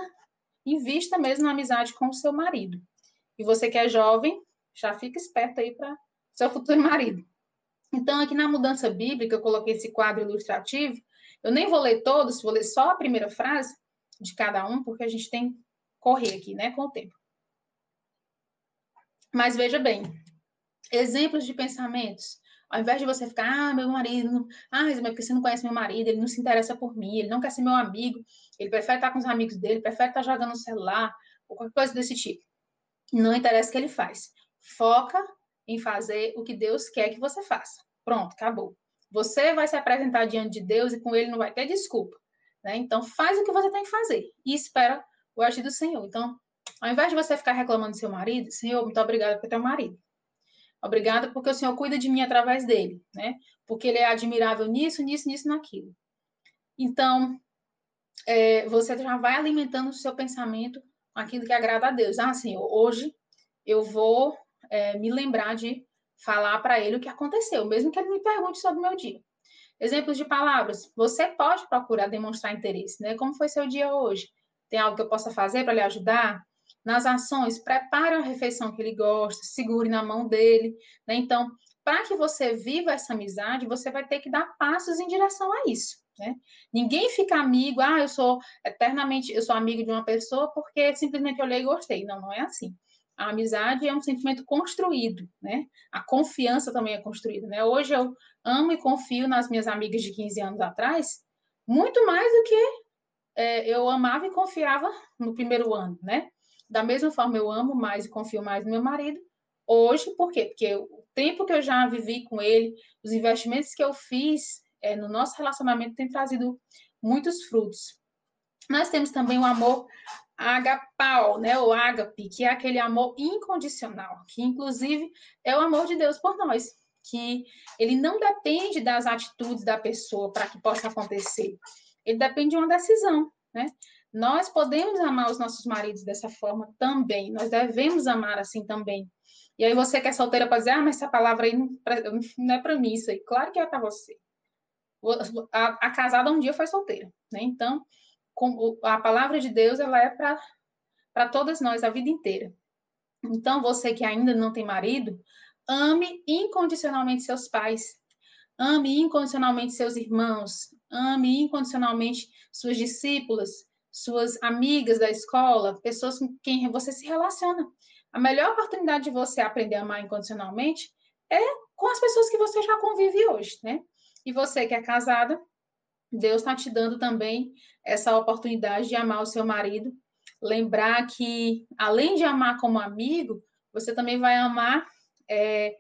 invista mesmo na amizade com o seu marido. E você que é jovem, já fica esperto aí para seu futuro marido. Então, aqui na mudança bíblica, eu coloquei esse quadro ilustrativo. Eu nem vou ler todos, vou ler só a primeira frase de cada um, porque a gente tem que correr aqui, né, com o tempo. Mas veja bem, exemplos de pensamentos. Ao invés de você ficar, ah, meu marido, ah, mas é porque você não conhece meu marido, ele não se interessa por mim, ele não quer ser meu amigo, ele prefere estar com os amigos dele, prefere estar jogando no celular, ou qualquer coisa desse tipo. Não interessa o que ele faz. Foca em fazer o que Deus quer que você faça. Pronto, acabou. Você vai se apresentar diante de Deus e com ele não vai ter desculpa. Né? Então, faz o que você tem que fazer e espera o agir do Senhor. Então, ao invés de você ficar reclamando do seu marido, Senhor, muito obrigada por ter um marido. Obrigada porque o Senhor cuida de mim através dele, né? Porque ele é admirável nisso, nisso, nisso, naquilo. Então, é, você já vai alimentando o seu pensamento com aquilo que agrada a Deus. Ah, Senhor, hoje eu vou é, me lembrar de falar para ele o que aconteceu, mesmo que ele me pergunte sobre o meu dia. Exemplos de palavras. Você pode procurar demonstrar interesse, né? Como foi seu dia hoje? Tem algo que eu possa fazer para lhe ajudar? Nas ações, prepare uma refeição que ele gosta, segure na mão dele, né? Então, para que você viva essa amizade, você vai ter que dar passos em direção a isso, né? Ninguém fica amigo, ah, eu sou eternamente, eu sou amigo de uma pessoa porque simplesmente olhei e gostei. Não, não é assim. A amizade é um sentimento construído, né? A confiança também é construída, né? Hoje eu amo e confio nas minhas amigas de 15 anos atrás, muito mais do que é, eu amava e confiava no primeiro ano, né? Da mesma forma, eu amo mais e confio mais no meu marido hoje, por quê? Porque o tempo que eu já vivi com ele, os investimentos que eu fiz é, no nosso relacionamento tem trazido muitos frutos. Nós temos também o amor agapau, né, o ágape, que é aquele amor incondicional, que inclusive é o amor de Deus por nós, que ele não depende das atitudes da pessoa para que possa acontecer. Ele depende de uma decisão, né? Nós podemos amar os nossos maridos dessa forma também, nós devemos amar assim também. E aí você que é solteira pode dizer, ah, mas essa palavra aí não, é para mim isso aí. Claro que é para você. A, a casada um dia foi solteira, né? Então, a palavra de Deus ela é para todas nós a vida inteira. Então, você que ainda não tem marido, ame incondicionalmente seus pais, ame incondicionalmente seus irmãos, ame incondicionalmente suas discípulas, suas amigas da escola, pessoas com quem você se relaciona. A melhor oportunidade de você aprender a amar incondicionalmente é com as pessoas que você já convive hoje, né? E você que é casada, Deus está te dando também essa oportunidade de amar o seu marido. Lembrar que, além de amar como amigo, você também vai amar é,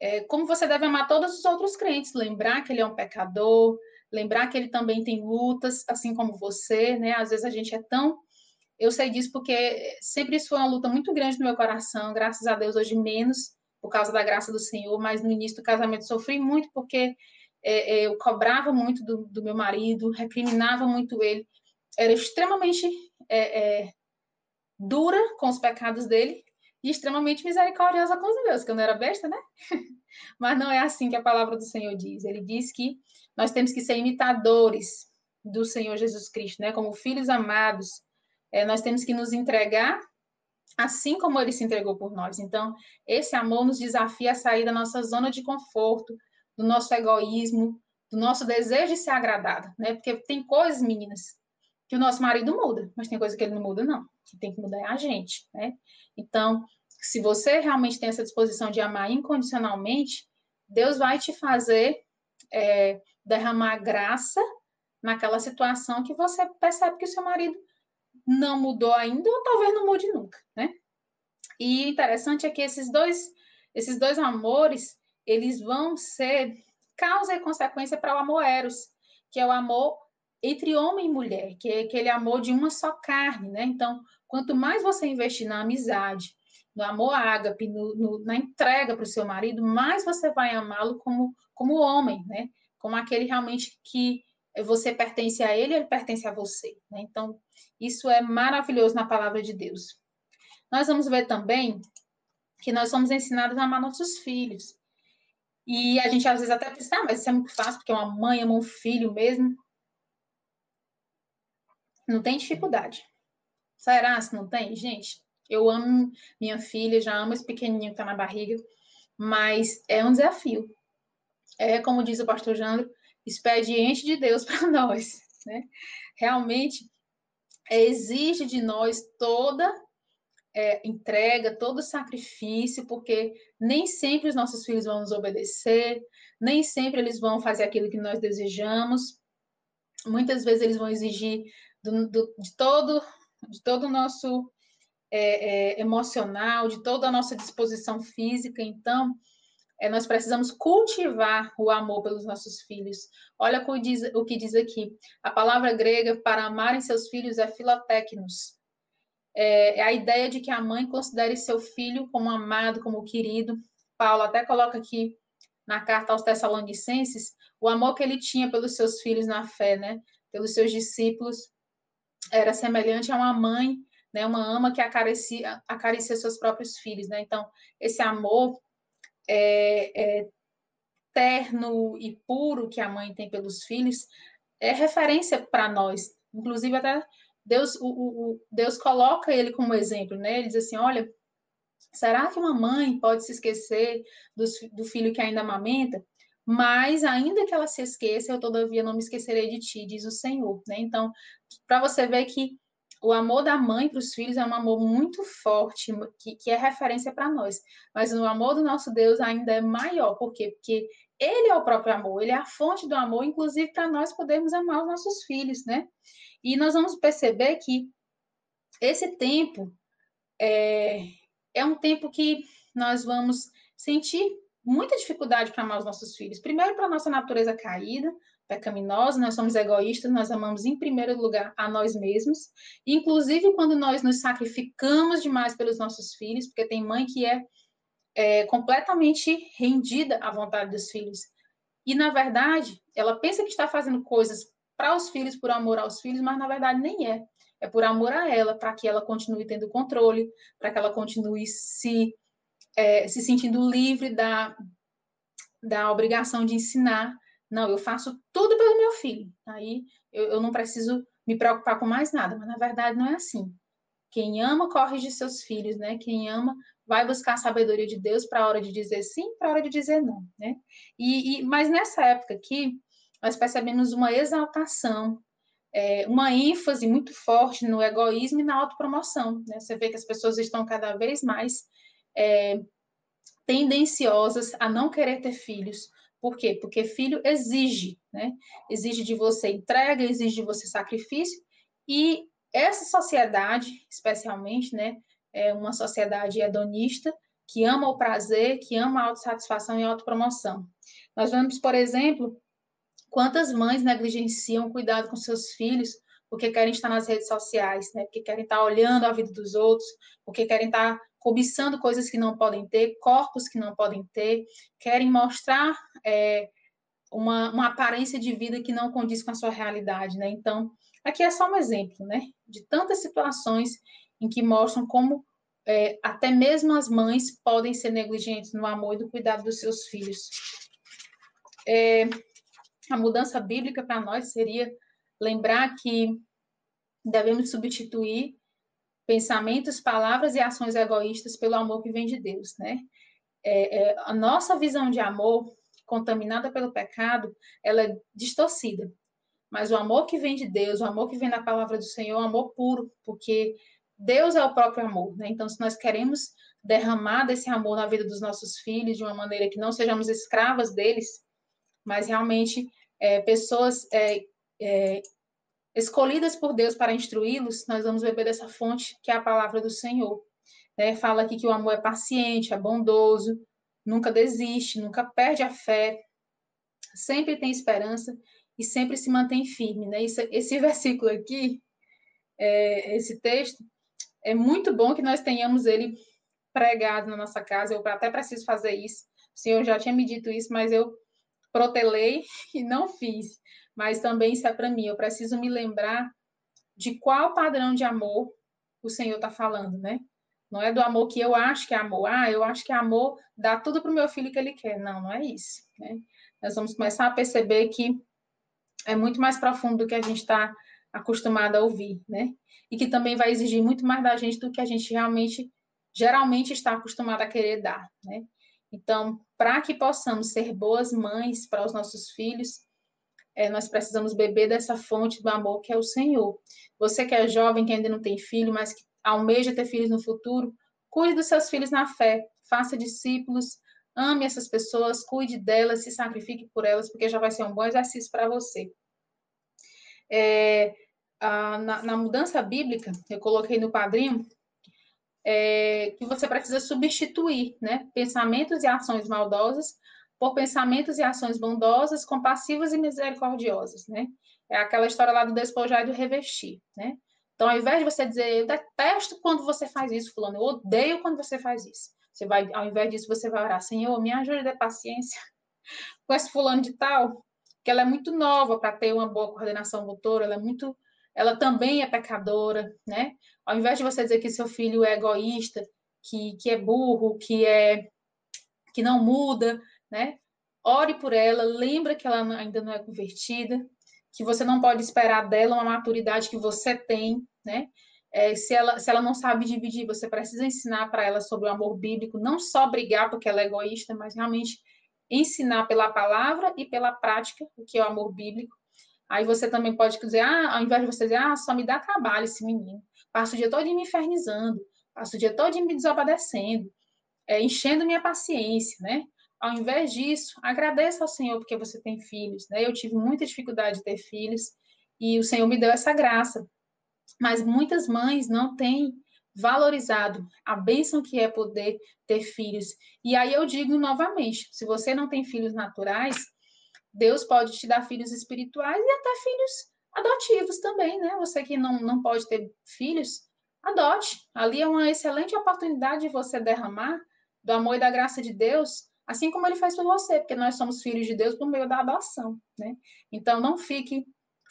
é, como você deve amar todos os outros crentes. Lembrar que ele é um pecador, lembrar que ele também tem lutas, assim como você, né? Às vezes a gente é tão. Eu sei disso porque sempre isso foi uma luta muito grande no meu coração, graças a Deus, hoje menos, por causa da graça do Senhor, mas no início do casamento sofri muito porque é, é, eu cobrava muito do, do, meu marido, recriminava muito ele, era extremamente é, é, dura com os pecados dele e extremamente misericordiosa com os meus, que eu não era besta, né? Mas não é assim que a palavra do Senhor diz. Ele diz que nós temos que ser imitadores do Senhor Jesus Cristo, né? Como filhos amados, é, nós temos que nos entregar assim como ele se entregou por nós. Então, esse amor nos desafia a sair da nossa zona de conforto, do nosso egoísmo, do nosso desejo de ser agradado, né? Porque tem coisas, meninas, que o nosso marido muda, mas tem coisa que ele não muda, não. Que tem que mudar é a gente, né? Então, se você realmente tem essa disposição de amar incondicionalmente, Deus vai te fazer é, derramar graça naquela situação que você percebe que o seu marido não mudou ainda ou talvez não mude nunca, né? E interessante é que esses dois, esses dois amores, eles vão ser causa e consequência para o amor eros, que é o amor entre homem e mulher, que é aquele amor de uma só carne, né? Então, quanto mais você investir na amizade, no amor ágape, no, no, na entrega para o seu marido, mais você vai amá-lo como, como homem, né? Como aquele realmente que você pertence a ele, ele pertence a você. Né? Então, isso é maravilhoso na palavra de Deus. Nós vamos ver também que nós somos ensinados a amar nossos filhos. E a gente às vezes até pensa, ah, mas isso é muito fácil, porque uma mãe ama um filho mesmo. Não tem dificuldade. Será se não tem? Gente, eu amo minha filha, já amo esse pequenininho que tá na barriga, mas é um desafio. É, como diz o pastor Jandro, expediente de Deus para nós, né? Realmente exige de nós toda é, entrega, todo sacrifício, porque nem sempre os nossos filhos vão nos obedecer, nem sempre eles vão fazer aquilo que nós desejamos. Muitas vezes eles vão exigir do, do, de todo de todo o nosso é, é, emocional, de toda a nossa disposição física. Então, é, nós precisamos cultivar o amor pelos nossos filhos. Olha o que, diz, o que diz aqui. A palavra grega para amar em seus filhos é filotécnos. É, é a ideia de que a mãe considere seu filho como amado, como querido. Paulo até coloca aqui na carta aos Tessalonicenses o amor que ele tinha pelos seus filhos na fé, né? Pelos seus discípulos era semelhante a uma mãe, né? Uma ama que acaricia, acaricia seus próprios filhos, né? Então esse amor é, é, terno e puro que a mãe tem pelos filhos é referência para nós. Inclusive até Deus, o, o, Deus coloca ele como exemplo, né? Ele diz assim: olha, será que uma mãe pode se esquecer do, do filho que ainda amamenta? Mas, ainda que ela se esqueça, eu todavia não me esquecerei de ti, diz o Senhor. Né? Então, para você ver que o amor da mãe para os filhos é um amor muito forte, que, que é referência para nós. Mas o amor do nosso Deus ainda é maior. Por quê? Porque ele é o próprio amor, ele é a fonte do amor, inclusive para nós podermos amar os nossos filhos, né? E nós vamos perceber que esse tempo é, é um tempo que nós vamos sentir muita dificuldade para amar os nossos filhos. Primeiro, para a nossa natureza caída, pecaminosa, nós somos egoístas, nós amamos em primeiro lugar a nós mesmos. Inclusive, quando nós nos sacrificamos demais pelos nossos filhos, porque tem mãe que é, é completamente rendida à vontade dos filhos. E, na verdade, ela pensa que está fazendo coisas para os filhos, por amor aos filhos, mas na verdade nem é. É por amor a ela, para que ela continue tendo controle, para que ela continue se, é, se sentindo livre da, da obrigação de ensinar. Não, eu faço tudo pelo meu filho. Aí eu, eu não preciso me preocupar com mais nada, mas na verdade não é assim. Quem ama corrige seus filhos, né? Quem ama vai buscar a sabedoria de Deus para a hora de dizer sim, para a hora de dizer não, né? E, e, mas nessa época aqui, nós percebemos uma exaltação, é, uma ênfase muito forte no egoísmo e na autopromoção. Né? Você vê que as pessoas estão cada vez mais é, tendenciosas a não querer ter filhos. Por quê? Porque filho exige, né? Exige de você entrega, exige de você sacrifício, e essa sociedade, especialmente, né, é uma sociedade hedonista, que ama o prazer, que ama a autossatisfação e a autopromoção. Nós vemos, por exemplo, Quantas mães negligenciam o cuidado com seus filhos porque querem estar nas redes sociais, né? Porque querem estar olhando a vida dos outros, porque querem estar cobiçando coisas que não podem ter, corpos que não podem ter, querem mostrar é, uma, uma aparência de vida que não condiz com a sua realidade, né? Então, aqui é só um exemplo, né? De tantas situações em que mostram como é, até mesmo as mães podem ser negligentes no amor e no cuidado dos seus filhos. É, a mudança bíblica para nós seria lembrar que devemos substituir pensamentos, palavras e ações egoístas pelo amor que vem de Deus, né? É, é, a nossa visão de amor, contaminada pelo pecado, ela é distorcida. Mas o amor que vem de Deus, o amor que vem da palavra do Senhor, é um amor puro, porque Deus é o próprio amor, né? Então, se nós queremos derramar desse amor na vida dos nossos filhos de uma maneira que não sejamos escravas deles, mas realmente é, pessoas é, é, escolhidas por Deus para instruí-los, nós vamos beber dessa fonte que é a palavra do Senhor. Né? Fala aqui que o amor é paciente, é bondoso, nunca desiste, nunca perde a fé, sempre tem esperança e sempre se mantém firme. Né? Esse, esse versículo aqui, é, esse texto, é muito bom que nós tenhamos ele pregado na nossa casa. Eu até preciso fazer isso. O Senhor já tinha me dito isso, mas eu protelei e não fiz. Mas também isso é para mim. Eu preciso me lembrar de qual padrão de amor o Senhor está falando, né? Não é do amor que eu acho que é amor. Ah, eu acho que é amor dá tudo para o meu filho que ele quer. Não, não é isso. Né? Nós vamos começar a perceber que é muito mais profundo do que a gente está acostumado a ouvir, né? E que também vai exigir muito mais da gente do que a gente realmente, geralmente está acostumado a querer dar, né? Então, para que possamos ser boas mães para os nossos filhos, é, nós precisamos beber dessa fonte do amor que é o Senhor. Você que é jovem, que ainda não tem filho, mas que almeja ter filhos no futuro, cuide dos seus filhos na fé, faça discípulos, ame essas pessoas, cuide delas, se sacrifique por elas, porque já vai ser um bom exercício para você. É, a, na, na, mudança bíblica, eu coloquei no quadrinho é, que você precisa substituir né, pensamentos e ações maldosas por pensamentos e ações bondosas, compassivas e misericordiosas, né? É aquela história lá do despojar e do revestir, né? Então, ao invés de você dizer, eu detesto quando você faz isso, fulano, eu odeio quando você faz isso. Você vai, ao invés disso, você vai orar, Senhor, me ajude a ter paciência com esse fulano de tal, que ela é muito nova para ter uma boa coordenação motora, ela é muito, ela também é pecadora, né? Ao invés de você dizer que seu filho é egoísta, que, que é burro, que é que não muda, né? Ore por ela, lembra que ela ainda não é convertida, que você não pode esperar dela uma maturidade que você tem, né? É, se, ela, se ela não sabe dividir, você precisa ensinar para ela sobre o amor bíblico, não só brigar porque ela é egoísta, mas realmente ensinar pela palavra e pela prática o que é o amor bíblico. Aí você também pode dizer, ah, ao invés de você dizer, ah, só me dá trabalho esse menino, passa o dia todo me infernizando, passa o dia todo me desobedecendo, é, enchendo minha paciência, né? Ao invés disso, agradeça ao Senhor porque você tem filhos, né? Eu tive muita dificuldade de ter filhos e o Senhor me deu essa graça. Mas muitas mães não têm valorizado a bênção que é poder ter filhos. E aí eu digo novamente: se você não tem filhos naturais, Deus pode te dar filhos espirituais e até filhos adotivos também, né? Você que não, não pode ter filhos, adote. Ali é uma excelente oportunidade de você derramar do amor e da graça de Deus, assim como ele faz por você, porque nós somos filhos de Deus por meio da adoção, né? Então não fique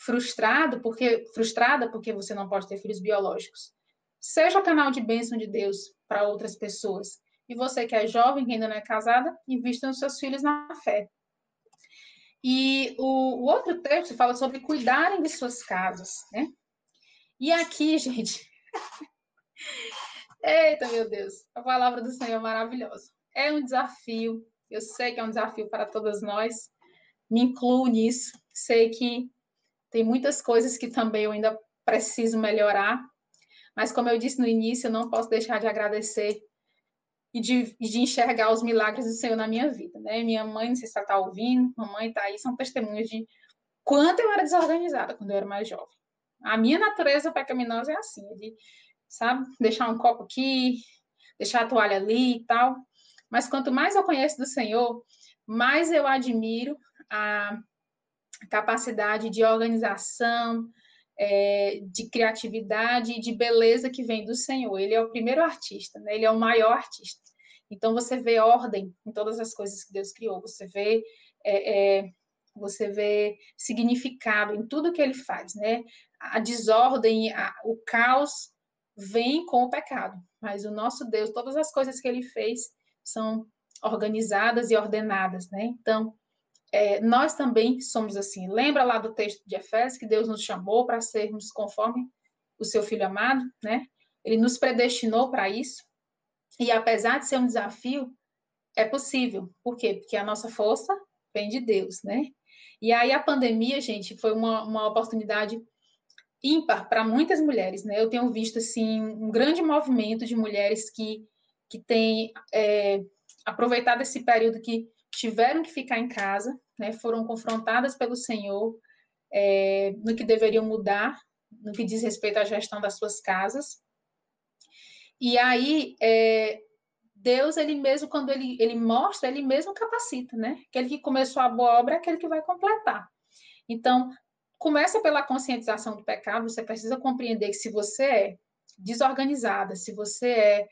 frustrado porque frustrada porque você não pode ter filhos biológicos. Seja canal de bênção de Deus para outras pessoas. E você que é jovem, que ainda não é casada, invista nos seus filhos na fé. E o, o outro texto fala sobre cuidarem de suas casas, né? E aqui, gente, Eita, meu Deus, a palavra do Senhor é maravilhosa. É um desafio, eu sei que é um desafio para todas nós, me incluo nisso, sei que tem muitas coisas que também eu ainda preciso melhorar, mas como eu disse no início, eu não posso deixar de agradecer e de, de enxergar os milagres do Senhor na minha vida, né? Minha mãe, não sei se ela está ouvindo, mamãe está aí, são testemunhas de quanto eu era desorganizada quando eu era mais jovem. A minha natureza pecaminosa é assim, de, sabe, deixar um copo aqui, deixar a toalha ali e tal. Mas quanto mais eu conheço do Senhor, mais eu admiro a capacidade de organização, é, de criatividade e de beleza que vem do Senhor. Ele é o primeiro artista, né? ele é o maior artista. Então você vê ordem em todas as coisas que Deus criou, você vê é, é, você vê significado em tudo que ele faz, né? A desordem, a, o caos vem com o pecado, mas o nosso Deus, todas as coisas que ele fez são organizadas e ordenadas, né? Então, é, nós também somos assim. Lembra lá do texto de Efésios que Deus nos chamou para sermos conforme o seu Filho amado, né? Ele nos predestinou para isso. E apesar de ser um desafio, é possível. Por quê? Porque a nossa força vem de Deus, né? E aí a pandemia, gente, foi uma, uma oportunidade ímpar para muitas mulheres, né? Eu tenho visto, assim, um grande movimento de mulheres que, que têm é, aproveitado esse período que tiveram que ficar em casa, né, foram confrontadas pelo Senhor é, no que deveriam mudar, no que diz respeito à gestão das suas casas. E aí, é, Deus, ele mesmo, quando ele, ele mostra, ele mesmo capacita, né? Aquele que começou a boa obra é aquele que vai completar. Então, começa pela conscientização do pecado, você precisa compreender que se você é desorganizada, se você é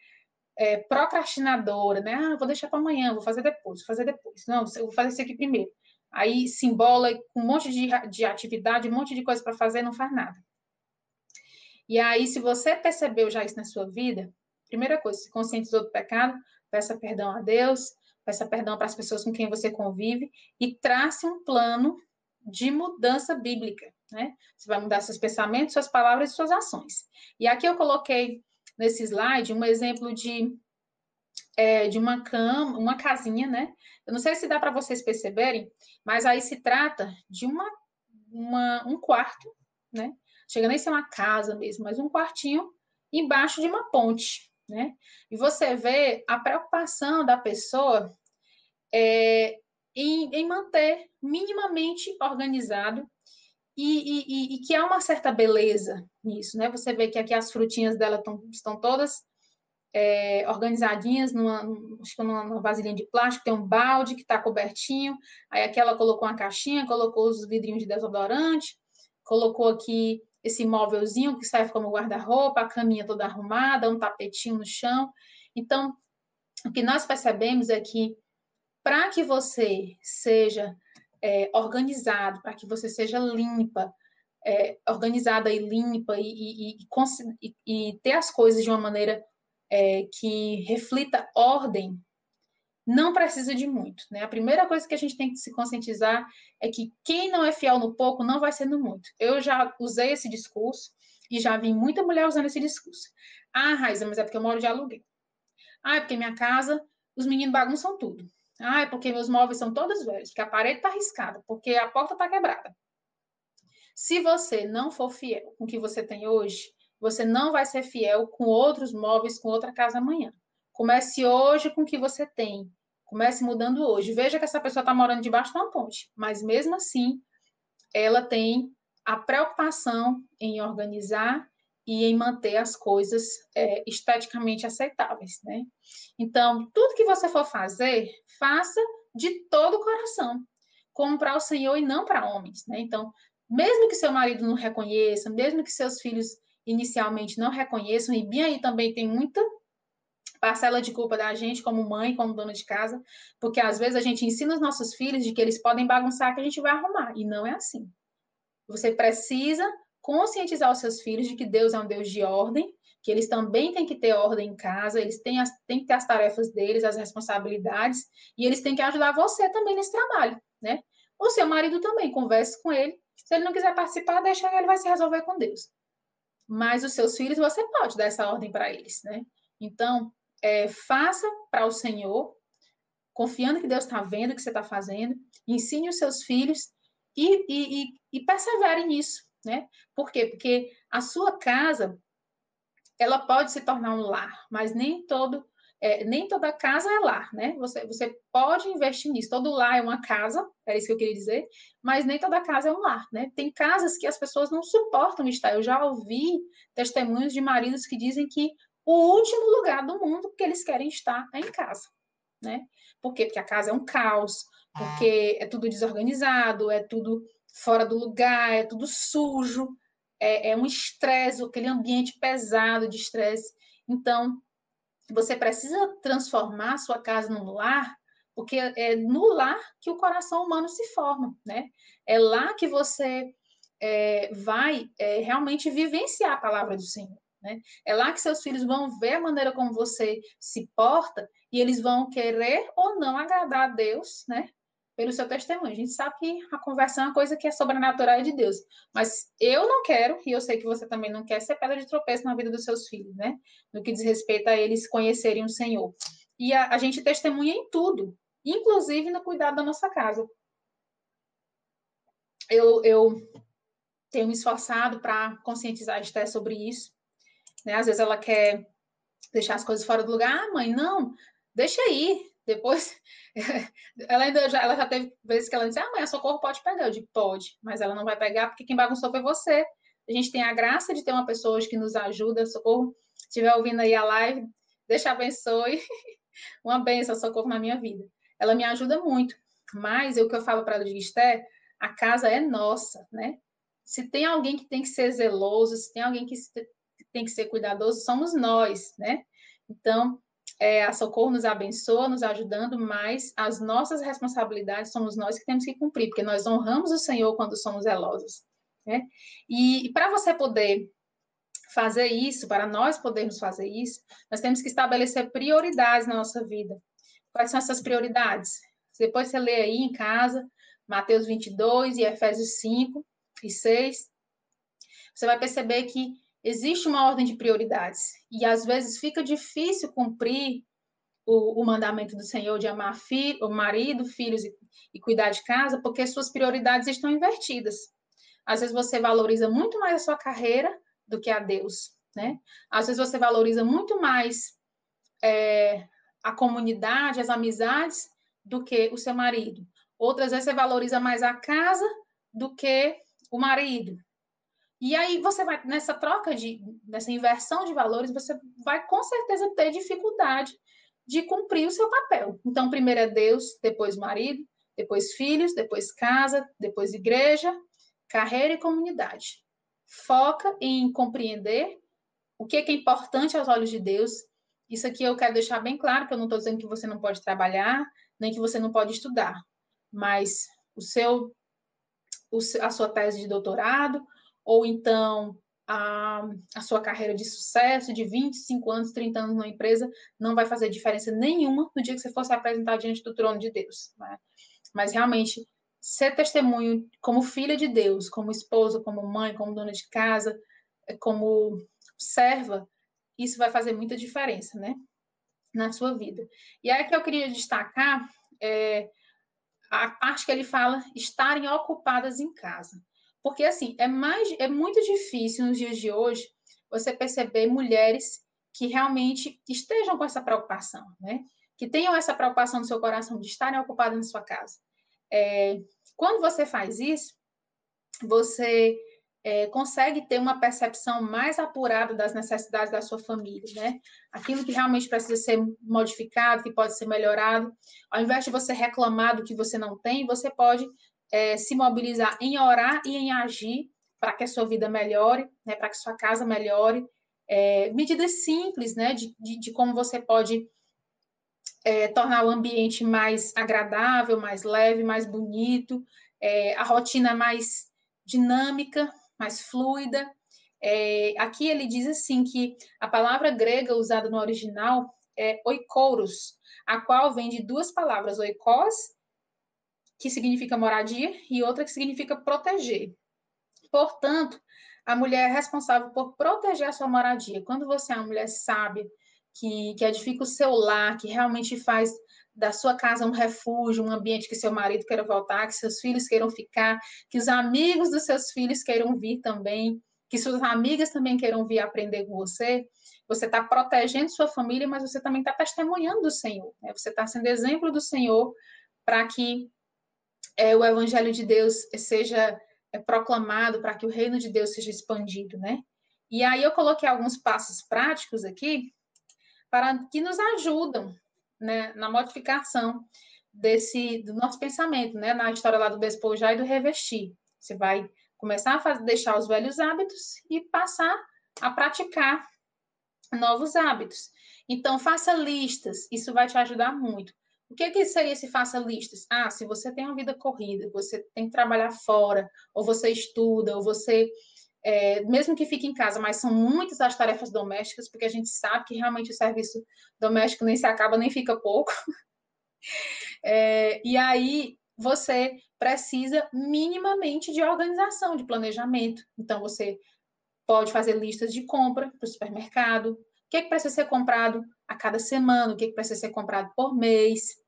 é, procrastinadora, né? Ah, vou deixar para amanhã, vou fazer depois, vou fazer depois. Não, eu vou fazer isso aqui primeiro. aí se embola com um monte de, de atividade, um monte de coisa para fazer, não faz nada. E aí, se você percebeu já isso na sua vida, primeira coisa, se conscientizou do pecado, peça perdão a Deus, peça perdão para as pessoas com quem você convive e trace um plano de mudança bíblica, né? Você vai mudar seus pensamentos, suas palavras e suas ações. E aqui eu coloquei nesse slide um exemplo de é, de uma cama, uma casinha, né? Eu não sei se dá para vocês perceberem, mas aí se trata de uma, uma um quarto, né? Chega nem a ser uma casa mesmo, mas um quartinho embaixo de uma ponte, né? E você vê a preocupação da pessoa é, em, em manter minimamente organizado e, e, e, que há uma certa beleza nisso, né? Você vê que aqui as frutinhas dela tão, estão todas é, organizadinhas numa, acho que numa vasilhinha de plástico, tem um balde que está cobertinho, aí aqui ela colocou uma caixinha, colocou os vidrinhos de desodorante, colocou aqui esse móvelzinho que serve como guarda-roupa, a caminha toda arrumada, um tapetinho no chão. Então, o que nós percebemos é que para que você seja é, organizado, para que você seja limpa, é, organizada e limpa e, e, e, e, ter as coisas de uma maneira é, que reflita ordem, não precisa de muito, né? A primeira coisa que a gente tem que se conscientizar é que quem não é fiel no pouco não vai ser no muito. Eu já usei esse discurso e já vi muita mulher usando esse discurso. Ah, Raiza, mas é porque eu moro de aluguel. Ah, é porque minha casa, os meninos bagunçam tudo. Ah, é porque meus móveis são todos velhos, porque a parede está arriscada, porque a porta está quebrada. Se você não for fiel com o que você tem hoje, você não vai ser fiel com outros móveis, com outra casa amanhã. Comece hoje com o que você tem. Comece mudando hoje. Veja que essa pessoa está morando debaixo de uma ponte, mas mesmo assim, ela tem a preocupação em organizar e em manter as coisas é, esteticamente aceitáveis, né? Então, tudo que você for fazer, faça de todo o coração, como para o Senhor e não para homens, né? Então, mesmo que seu marido não reconheça, mesmo que seus filhos inicialmente não reconheçam, e bem aí também tem muita parcela de culpa da gente como mãe, como dona de casa, porque às vezes a gente ensina os nossos filhos de que eles podem bagunçar que a gente vai arrumar, e não é assim. Você precisa conscientizar os seus filhos de que Deus é um Deus de ordem, que eles também têm que ter ordem em casa, eles têm, as, têm que ter as tarefas deles, as responsabilidades, e eles têm que ajudar você também nesse trabalho, né? O seu marido também, converse com ele. Se ele não quiser participar, deixa ele, vai se resolver com Deus. Mas os seus filhos, você pode dar essa ordem para eles, né? Então, é, faça para o Senhor, confiando que Deus está vendo o que você está fazendo, ensine os seus filhos e, e, e, e persevere nisso, né? Por quê? Porque a sua casa, ela pode se tornar um lar, mas nem todo, é, nem toda casa é lar, né? Você, você pode investir nisso. Todo lar é uma casa, é isso que eu queria dizer, mas nem toda casa é um lar, né? Tem casas que as pessoas não suportam estar. Eu já ouvi testemunhos de maridos que dizem que o último lugar do mundo que eles querem estar é em casa, né? Por quê? Porque a casa é um caos, porque é tudo desorganizado, é tudo fora do lugar, é tudo sujo, é, é um estresse, aquele ambiente pesado de estresse. Então, você precisa transformar sua casa num lar, porque é no lar que o coração humano se forma, né? É lá que você é, vai é, realmente vivenciar a palavra do Senhor. Né? É lá que seus filhos vão ver a maneira como você se porta e eles vão querer ou não agradar a Deus, né? Pelo seu testemunho. A gente sabe que a conversão é uma coisa que é sobrenatural de Deus. Mas eu não quero, e eu sei que você também não quer, ser pedra de tropeço na vida dos seus filhos, né? No que diz respeito a eles conhecerem o Senhor. E a, a gente testemunha em tudo, inclusive no cuidado da nossa casa. Eu, eu tenho me esforçado para conscientizar a Esté sobre isso. Né? Às vezes ela quer deixar as coisas fora do lugar. Ah, mãe, não, deixa aí, depois, ela ainda já, ela já teve vezes que ela disse, ah, mãe, a Socorro pode pegar. Eu digo, pode, mas ela não vai pegar porque quem bagunçou foi você. A gente tem a graça de ter uma pessoa hoje que nos ajuda. Socorro, se estiver ouvindo aí a live, deixa abençoe. uma benção, Socorro, na minha vida. Ela me ajuda muito. Mas o que eu falo para ela de Esté, a casa é nossa, né? Se tem alguém que tem que ser zeloso, se tem alguém que tem que ser cuidadoso, somos nós, né? Então, é, a Socorro nos abençoa, nos ajudando, mas as nossas responsabilidades somos nós que temos que cumprir, porque nós honramos o Senhor quando somos zelosos. Né? E, e para você poder fazer isso, para nós podermos fazer isso, nós temos que estabelecer prioridades na nossa vida. Quais são essas prioridades? Depois você lê aí em casa, Mateus 22 e Efésios 5 e 6, você vai perceber que existe uma ordem de prioridades. E às vezes fica difícil cumprir o, o mandamento do Senhor de amar o marido, filhos e, e cuidar de casa, porque suas prioridades estão invertidas. Às vezes você valoriza muito mais a sua carreira do que a Deus, né? Às vezes você valoriza muito mais é, a comunidade, as amizades, do que o seu marido. Outras vezes você valoriza mais a casa do que o marido. E aí você vai, nessa troca de, nessa inversão de valores, você vai com certeza ter dificuldade de cumprir o seu papel. Então, primeiro é Deus, depois marido, depois filhos, depois casa, depois igreja, carreira e comunidade. Foca em compreender o que é, importante aos olhos de Deus. Isso aqui eu quero deixar bem claro, que eu não estou dizendo que você não pode trabalhar, nem que você não pode estudar, mas o seu, a sua tese de doutorado, ou então a, a sua carreira de sucesso de 25 anos, 30 anos numa empresa, não vai fazer diferença nenhuma no dia que você for se apresentar diante do trono de Deus. Né? Mas realmente, ser testemunho como filha de Deus, como esposa, como mãe, como dona de casa, como serva, isso vai fazer muita diferença, né? Na sua vida. E aí que eu queria destacar é, a parte que ele fala estarem ocupadas em casa. Porque, assim, é, mais, é muito difícil nos dias de hoje você perceber mulheres que realmente estejam com essa preocupação, né? Que tenham essa preocupação no seu coração de estarem ocupadas na sua casa. É, quando você faz isso, você é, consegue ter uma percepção mais apurada das necessidades da sua família, né? Aquilo que realmente precisa ser modificado, que pode ser melhorado. Ao invés de você reclamar do que você não tem, você pode é, se mobilizar em orar e em agir para que a sua vida melhore, né, para que sua casa melhore. É, medidas simples, né, de, de, de como você pode é, tornar o ambiente mais agradável, mais leve, mais bonito, é, a rotina mais dinâmica, mais fluida. É, aqui ele diz assim que a palavra grega usada no original é oikoros, a qual vem de duas palavras, oikos que significa moradia, e outra que significa proteger. Portanto, a mulher é responsável por proteger a sua moradia. Quando você é uma mulher sábia, que, que edifica o seu lar, que realmente faz da sua casa um refúgio, um ambiente que seu marido queira voltar, que seus filhos queiram ficar, que os amigos dos seus filhos queiram vir também, que suas amigas também queiram vir aprender com você. Você está protegendo sua família, mas você também está testemunhando do Senhor. Né? Você está sendo exemplo do Senhor para que é, o evangelho de Deus seja é, proclamado, para que o reino de Deus seja expandido, né? E aí eu coloquei alguns passos práticos aqui para que nos ajudam né, na modificação desse do nosso pensamento, né? Na história lá do despojar e do revestir. Você vai começar a fazer, deixar os velhos hábitos e passar a praticar novos hábitos. Então, faça listas, isso vai te ajudar muito. O que, que seria se faça listas? Ah, se você tem uma vida corrida, você tem que trabalhar fora, ou você estuda, ou você, é, mesmo que fique em casa, mas são muitas as tarefas domésticas, porque a gente sabe que realmente o serviço doméstico nem se acaba, nem fica pouco. É, e aí você precisa minimamente de organização, de planejamento. Então, você pode fazer listas de compra para o supermercado, o que, é que precisa ser comprado a cada semana, o que, é que precisa ser comprado por mês,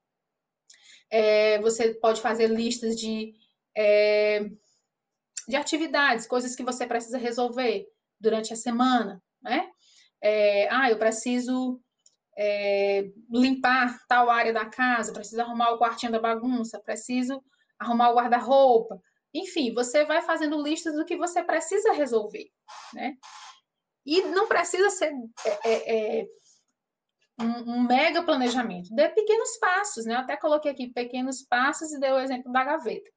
é, você pode fazer listas de, é, de atividades, coisas que você precisa resolver durante a semana, né? É, ah, eu preciso é, limpar tal área da casa, preciso arrumar o quartinho da bagunça, preciso arrumar o guarda-roupa. Enfim, você vai fazendo listas do que você precisa resolver, né? E não precisa ser é, é, um, um, mega planejamento. Dê pequenos passos, né? Eu até coloquei aqui pequenos passos e dei o exemplo da gaveta.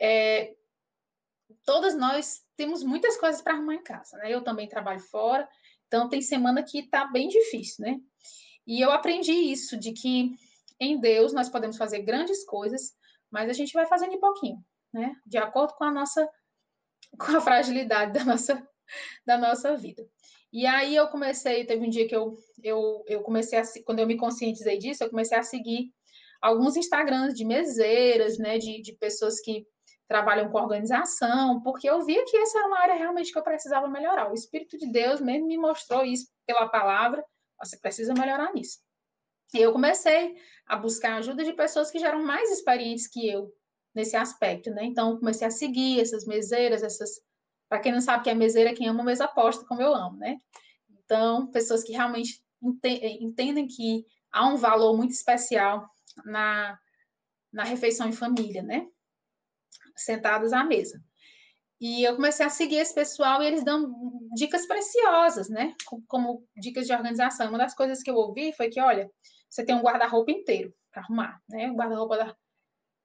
É, todas nós temos muitas coisas para arrumar em casa, né? Eu também trabalho fora, então tem semana que tá bem difícil, né? E eu aprendi isso, de que em Deus nós podemos fazer grandes coisas, mas a gente vai fazendo de pouquinho, né? De acordo com a nossa com a fragilidade da nossa da nossa vida. E aí eu comecei, teve um dia que eu eu, eu comecei a quando eu me conscientizei disso, eu comecei a seguir alguns Instagrams de meseiras, né, de, de pessoas que trabalham com organização, porque eu via que essa era uma área realmente que eu precisava melhorar. O Espírito de Deus mesmo me mostrou isso pela palavra, você precisa melhorar nisso. E eu comecei a buscar ajuda de pessoas que já eram mais experientes que eu nesse aspecto, né? Então, comecei a seguir essas meseiras, essas. Para quem não sabe que é meseira, é quem ama mesa aposta, como eu amo, né? Então, pessoas que realmente entendem que há um valor muito especial na, na refeição em família, né? Sentados à mesa. E eu comecei a seguir esse pessoal e eles dão dicas preciosas, né? Como, dicas de organização. Uma das coisas que eu ouvi foi que, olha, você tem um guarda-roupa inteiro para arrumar, né? Um guarda-roupa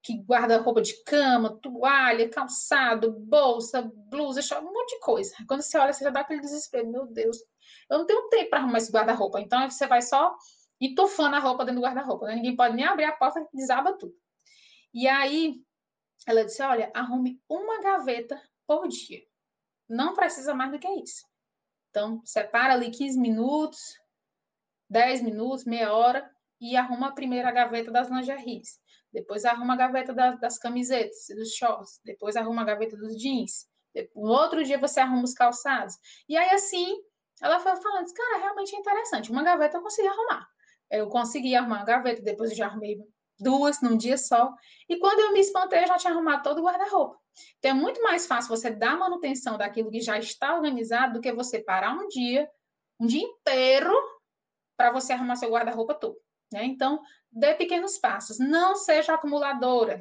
que guarda roupa de cama, toalha, calçado, bolsa, blusa, um monte de coisa. Quando você olha, você já dá aquele desespero, meu Deus, eu não tenho tempo para arrumar esse guarda-roupa. Então você vai só entufando a roupa dentro do guarda-roupa, né? Ninguém pode nem abrir a porta desaba tudo. E aí ela disse: olha, arrume uma gaveta por dia. Não precisa mais do que isso. Então, separa ali 15 minutos, 10 minutos, meia hora, e arruma a primeira gaveta das lingeries. Depois arruma a gaveta das, das camisetas e dos shorts. Depois arruma a gaveta dos jeans. No outro dia você arruma os calçados. E aí, assim, ela foi falando, cara, realmente é interessante. Uma gaveta eu consegui arrumar. Eu consegui arrumar uma gaveta, depois eu já arrumei duas num dia só. E quando eu me espantei, eu já tinha arrumado todo o guarda-roupa. Então, é muito mais fácil você dar manutenção daquilo que já está organizado do que você parar um dia, um dia inteiro, para você arrumar seu guarda-roupa todo. Né? Então, dê pequenos passos. Não seja acumuladora.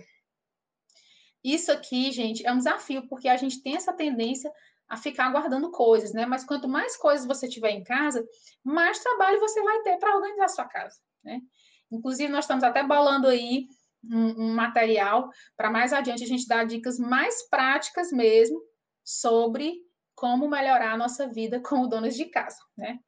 Isso aqui, gente, é um desafio, porque a gente tem essa tendência a ficar guardando coisas, né? Mas quanto mais coisas você tiver em casa, mais trabalho você vai ter para organizar a sua casa, né? Inclusive, nós estamos até bolando aí um, um material para mais adiante a gente dar dicas mais práticas mesmo sobre como melhorar a nossa vida como donas de casa, né?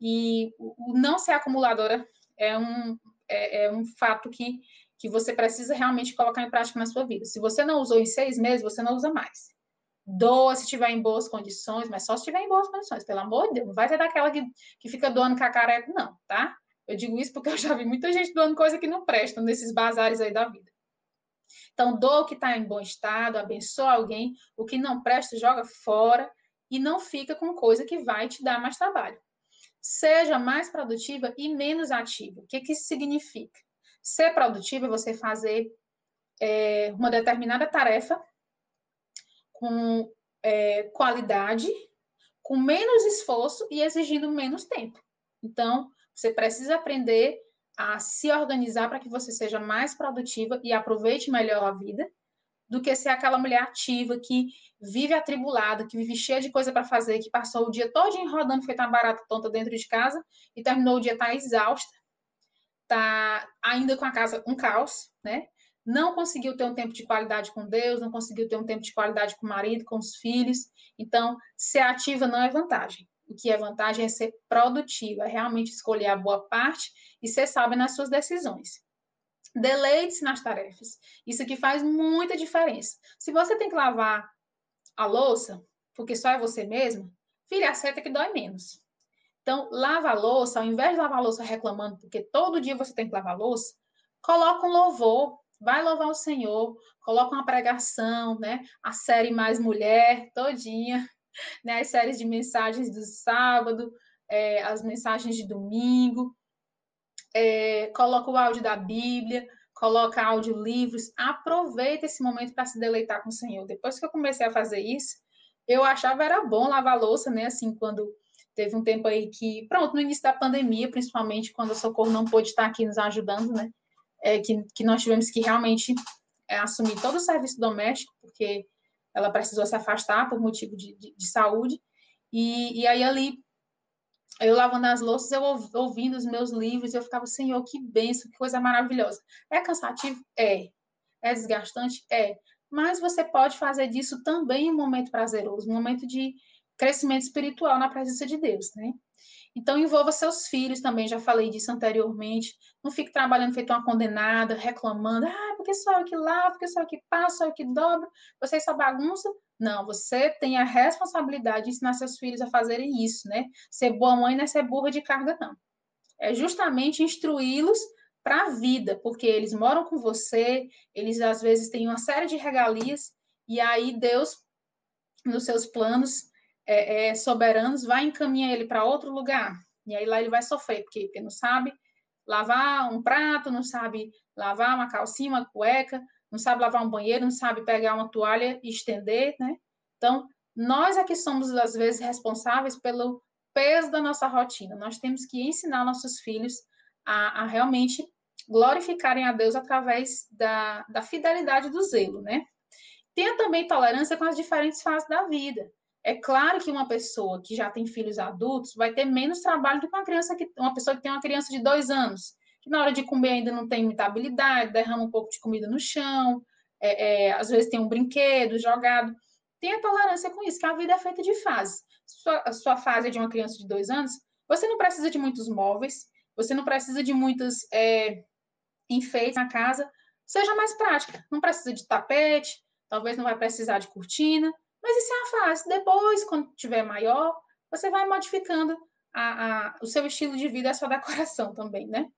E o não ser acumuladora é um, é, é um fato que, que você precisa realmente colocar em prática na sua vida. Se você não usou em seis meses, você não usa mais. Doa se estiver em boas condições, mas só se estiver em boas condições, pelo amor de Deus. Não vai ser daquela que, que fica doando cacareco, não, tá? Eu digo isso porque eu já vi muita gente doando coisa que não presta nesses bazares aí da vida. Então, doa o que está em bom estado, abençoa alguém, o que não presta, joga fora e não fica com coisa que vai te dar mais trabalho. Seja mais produtiva e menos ativa. O que, que isso significa? Ser produtiva é você fazer é, uma determinada tarefa com é, qualidade, com menos esforço e exigindo menos tempo. Então, você precisa aprender a se organizar para que você seja mais produtiva e aproveite melhor a vida, do que ser aquela mulher ativa que vive atribulada, que vive cheia de coisa para fazer, que passou o dia todo rodando feita uma barata tonta dentro de casa e terminou o dia tá exausta, tá ainda com a casa um caos, né? não conseguiu ter um tempo de qualidade com Deus, não conseguiu ter um tempo de qualidade com o marido, com os filhos. Então, ser ativa não é vantagem. O que é vantagem é ser produtiva, é realmente escolher a boa parte e ser sábia nas suas decisões. Deleite-se nas tarefas. Isso aqui faz muita diferença. Se você tem que lavar a louça, porque só é você mesmo, filha, aceita que dói menos. Então, lava a louça, ao invés de lavar a louça reclamando, porque todo dia você tem que lavar a louça, coloca um louvor, vai louvar o Senhor, coloca uma pregação, né? A série Mais Mulher, todinha, né? As séries de mensagens do sábado, é, as mensagens de domingo, é, coloca o áudio da Bíblia, coloca audiolivros, aproveita esse momento para se deleitar com o Senhor. Depois que eu comecei a fazer isso, eu achava era bom lavar louça, né? Assim, quando teve um tempo aí que, pronto, no início da pandemia, principalmente quando o Socorro não pôde estar aqui nos ajudando, né? é, que, que nós tivemos que realmente é, assumir todo o serviço doméstico, porque ela precisou se afastar por motivo de, de, de saúde. E, e aí ali, eu lavando as louças, eu ouvindo os meus livros, eu ficava, Senhor, que benção, que coisa maravilhosa. É cansativo? É. É desgastante? É. Mas você pode fazer disso também um momento prazeroso, um momento de, crescimento espiritual na presença de Deus, né? Então, envolva seus filhos também, já falei disso anteriormente. Não fique trabalhando feito uma condenada, reclamando, ah, porque só eu que lavo, porque só eu que passo, só eu que dobro, vocês só bagunça. Não, você tem a responsabilidade de ensinar seus filhos a fazerem isso, né? Ser boa mãe não é ser burra de carga, não. É justamente instruí-los para a vida, porque eles moram com você, eles às vezes têm uma série de regalias, e aí Deus, nos seus planos, é, é, soberanos, vai encaminhar ele para outro lugar. E aí lá ele vai sofrer, porque, porque não sabe lavar um prato, não sabe lavar uma calcinha, uma cueca, não sabe lavar um banheiro, não sabe pegar uma toalha e estender, né? Então, nós é que somos, às vezes, responsáveis pelo peso da nossa rotina. Nós temos que ensinar nossos filhos a, a realmente glorificarem a Deus através da, da fidelidade do zelo, né? Tenha também tolerância com as diferentes fases da vida. É claro que uma pessoa que já tem filhos adultos vai ter menos trabalho do que uma criança que uma pessoa que tem uma criança de dois anos, que na hora de comer ainda não tem muita habilidade, derrama um pouco de comida no chão, é, é, às vezes tem um brinquedo jogado. Tenha tolerância com isso, que a vida é feita de fases. Sua, a sua fase é de uma criança de dois anos, você não precisa de muitos móveis, você não precisa de muitos é, enfeites na casa, seja mais prática. Não precisa de tapete, talvez não vai precisar de cortina, mas isso é uma fase. Depois, quando tiver maior, você vai modificando a, a, o seu estilo de vida, a sua decoração também, né?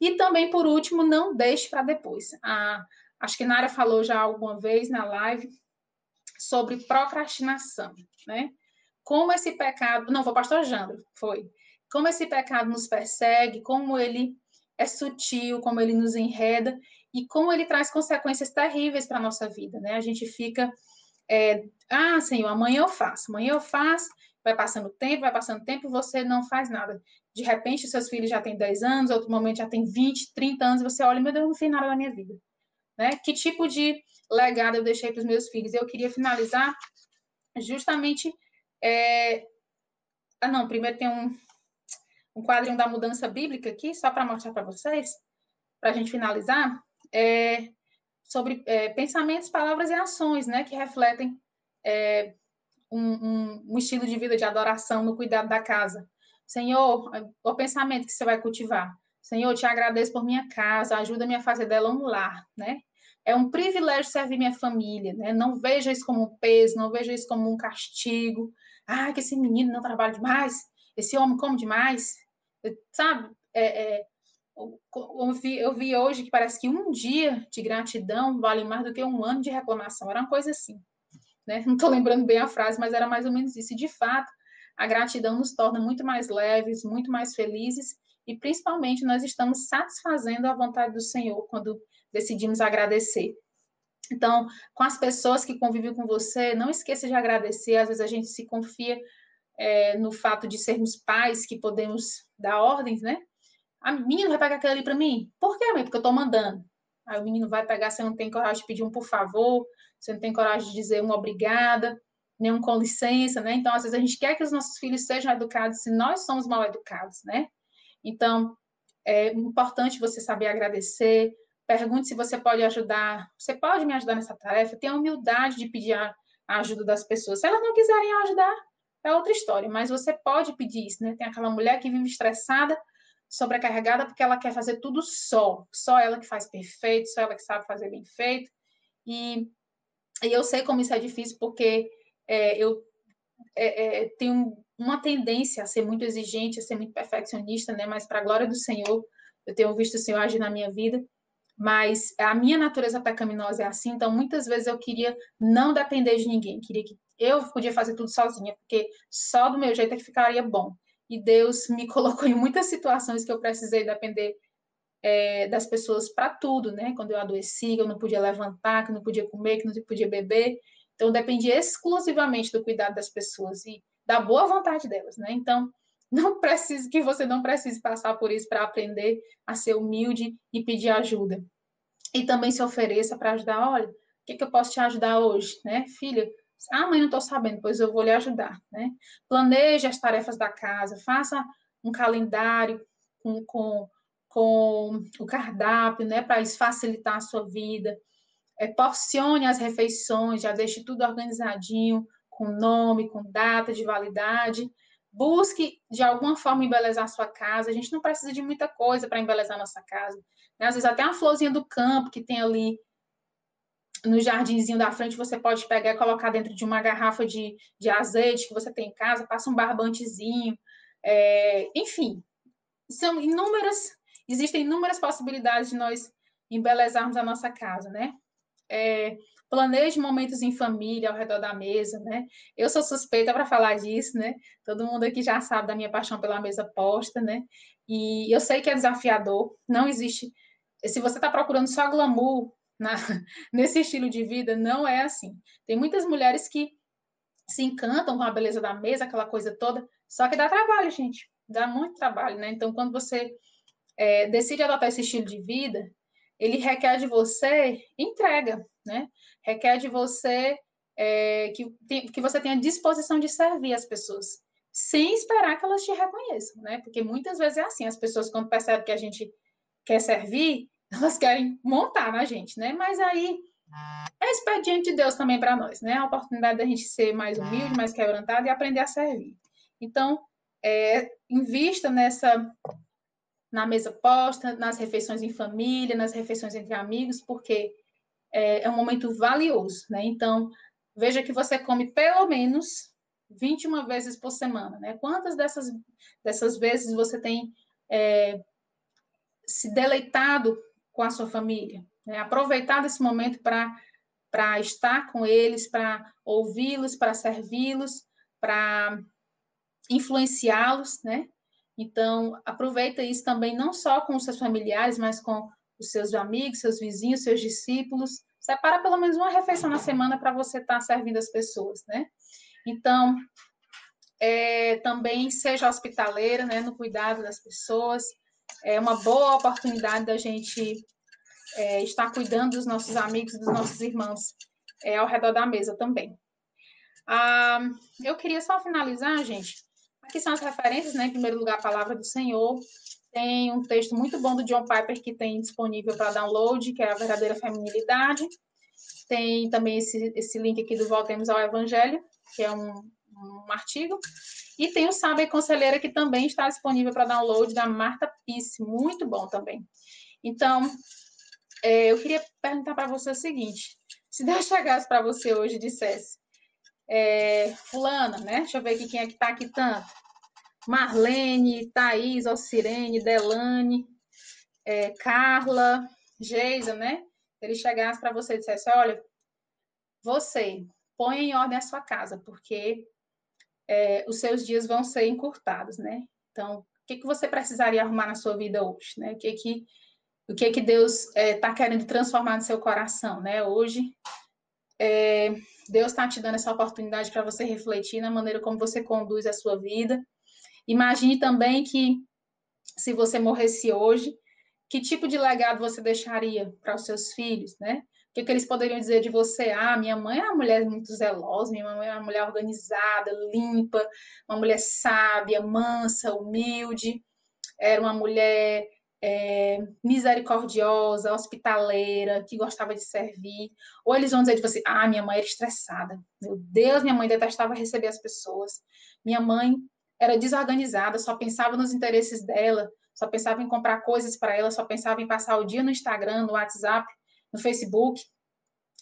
E também, por último, não deixe para depois. A, acho que Nara falou já alguma vez na live sobre procrastinação, né? Como esse pecado, não, foi o pastor Jandro, foi. Como esse pecado nos persegue, como ele é sutil, como ele nos enreda e como ele traz consequências terríveis para a nossa vida, né? A gente fica é, ah, Senhor, amanhã eu faço, amanhã eu faço, vai passando tempo, vai passando tempo você não faz nada. De repente, seus filhos já têm 10 anos, outro momento já tem 20, 30 anos, você olha, meu Deus, não fiz nada da minha vida. Né? Que tipo de legado eu deixei para os meus filhos? Eu queria finalizar justamente. É... Ah, não, primeiro tem um, um quadrinho da mudança bíblica aqui, só para mostrar para vocês, para a gente finalizar. É sobre é, pensamentos, palavras e ações, né, que refletem é, um, um, um, estilo de vida de adoração no cuidado da casa. Senhor, o pensamento que você vai cultivar. Senhor, te agradeço por minha casa, ajuda-me a fazer dela um lar, né? É um privilégio servir minha família, né? Não veja isso como um peso, não veja isso como um castigo. Ah, que esse menino não trabalha demais, esse homem come demais, sabe? É, é, eu vi, hoje que parece que um dia de gratidão vale mais do que um ano de reclamação. Era uma coisa assim. Né? Não estou lembrando bem a frase, mas era mais ou menos isso. E, de fato, a gratidão nos torna muito mais leves, muito mais felizes, e principalmente nós estamos satisfazendo a vontade do Senhor quando decidimos agradecer. Então, com as pessoas que convivem com você, não esqueça de agradecer. Às vezes a gente se confia é, no fato de sermos pais que podemos dar ordens, né? A menina vai pegar aquilo ali para mim? Por quê, mãe? Porque eu estou mandando. Aí o menino vai pegar, você não tem coragem de pedir um por favor, você não tem coragem de dizer uma obrigada, nem um com licença, né? Então, às vezes, a gente quer que os nossos filhos sejam educados se nós somos mal educados, né? Então, é importante você saber agradecer, pergunte se você pode ajudar, você pode me ajudar nessa tarefa, tenha a humildade de pedir a ajuda das pessoas. Se elas não quiserem ajudar, é outra história, mas você pode pedir isso, né? Tem aquela mulher que vive estressada, sobrecarregada porque ela quer fazer tudo só, só ela que faz perfeito, só ela que sabe fazer bem feito. E, e eu sei como isso é difícil porque é, eu é, é, tenho uma tendência a ser muito exigente, a ser muito perfeccionista, né? Mas para a glória do Senhor, eu tenho visto o Senhor agir na minha vida. Mas a minha natureza pecaminosa é assim, então muitas vezes eu queria não depender de ninguém, queria que eu podia fazer tudo sozinha, porque só do meu jeito é que ficaria bom e Deus me colocou em muitas situações que eu precisei depender é, das pessoas para tudo, né? Quando eu adoeci, que eu não podia levantar, que eu não podia comer, que não podia beber. Então, dependia exclusivamente do cuidado das pessoas e da boa vontade delas, né? Então, não precisa que você não precise passar por isso para aprender a ser humilde e pedir ajuda. E também se ofereça para ajudar. Olha, o que, que eu posso te ajudar hoje, né, filha? Ah, mãe, não estou sabendo, pois eu vou lhe ajudar, né? Planeje as tarefas da casa, faça um calendário com, com, com o cardápio, né, para facilitar a sua vida. É, porcione as refeições, já deixe tudo organizadinho, com nome, com data de validade. Busque, de alguma forma, embelezar a sua casa. A gente não precisa de muita coisa para embelezar a nossa casa. Né? Às vezes, até uma florzinha do campo que tem ali no jardinzinho da frente, você pode pegar e colocar dentro de uma garrafa de, de azeite que você tem em casa, passa um barbantezinho. É, enfim, são inúmeras, existem inúmeras possibilidades de nós embelezarmos a nossa casa, né? É, planeje momentos em família ao redor da mesa, né? Eu sou suspeita para falar disso, né? Todo mundo aqui já sabe da minha paixão pela mesa posta, né? E eu sei que é desafiador, não existe. Se você está procurando só glamour na, nesse estilo de vida, não é assim. Tem muitas mulheres que se encantam com a beleza da mesa, aquela coisa toda, só que dá trabalho, gente. Dá muito trabalho, né? Então, quando você é, decide adotar esse estilo de vida, ele requer de você entrega, né? Requer de você é, que, que você tenha disposição de servir as pessoas, sem esperar que elas te reconheçam, né? Porque muitas vezes é assim, as pessoas quando percebem que a gente quer servir, elas querem montar na gente, né? Mas aí é expediente de Deus também para nós, né? A oportunidade da gente ser mais humilde, mais quebrantado e aprender a servir. Então, é, invista nessa na mesa posta, nas refeições em família, nas refeições entre amigos, porque é, é um momento valioso, né? Então, veja que você come pelo menos 21 vezes por semana, né? Quantas dessas, dessas vezes você tem é, se deleitado com a sua família? Né? Aproveitado esse momento para estar com eles, para ouvi-los, para servi-los, para influenciá-los, né? Então, aproveita isso também não só com os seus familiares, mas com os seus amigos, seus vizinhos, seus discípulos. Separa pelo menos uma refeição na semana para você estar tá servindo as pessoas, né? Então, é, também seja hospitaleira, né, no cuidado das pessoas. É uma boa oportunidade da gente é, estar cuidando dos nossos amigos dos nossos irmãos é, ao redor da mesa também. Ah, eu queria só finalizar, gente, Aqui são as referências, né? Em primeiro lugar, a palavra do Senhor. Tem um texto muito bom do John Piper que tem disponível para download, que é a verdadeira feminilidade. Tem também esse, esse link aqui do Voltemos ao Evangelho, que é um, um artigo. E tem o Sábia e Conselheira, que também está disponível para download, da Marta Pisse, muito bom também. Então, é, eu queria perguntar para você o seguinte: se Deus chegasse para você hoje e dissesse, é, fulana, né? Deixa eu ver aqui quem é que tá aqui tanto. Marlene, Thaís, Alcirene, Delane, é, Carla, Geisa, né? Ele chegasse para você e dissesse, olha, você, põe em ordem a sua casa, porque é, os seus dias vão ser encurtados, né? Então, o que, que você precisaria arrumar na sua vida hoje, né? O que que, o que, que Deus está é, tá querendo transformar no seu coração, né? Hoje, é, Deus está te dando essa oportunidade para você refletir na maneira como você conduz a sua vida. Imagine também que, se você morresse hoje, que tipo de legado você deixaria para os seus filhos, né? Que, que, eles poderiam dizer de você? Ah, minha mãe é uma mulher muito zelosa, minha mãe é uma mulher organizada, limpa, uma mulher sábia, mansa, humilde, era uma mulher é, misericordiosa, hospitaleira, que gostava de servir, ou eles vão dizer de você, ah, minha mãe era estressada, meu Deus, minha mãe detestava receber as pessoas, minha mãe era desorganizada, só pensava nos interesses dela, só pensava em comprar coisas para ela, só pensava em passar o dia no Instagram, no WhatsApp, no Facebook.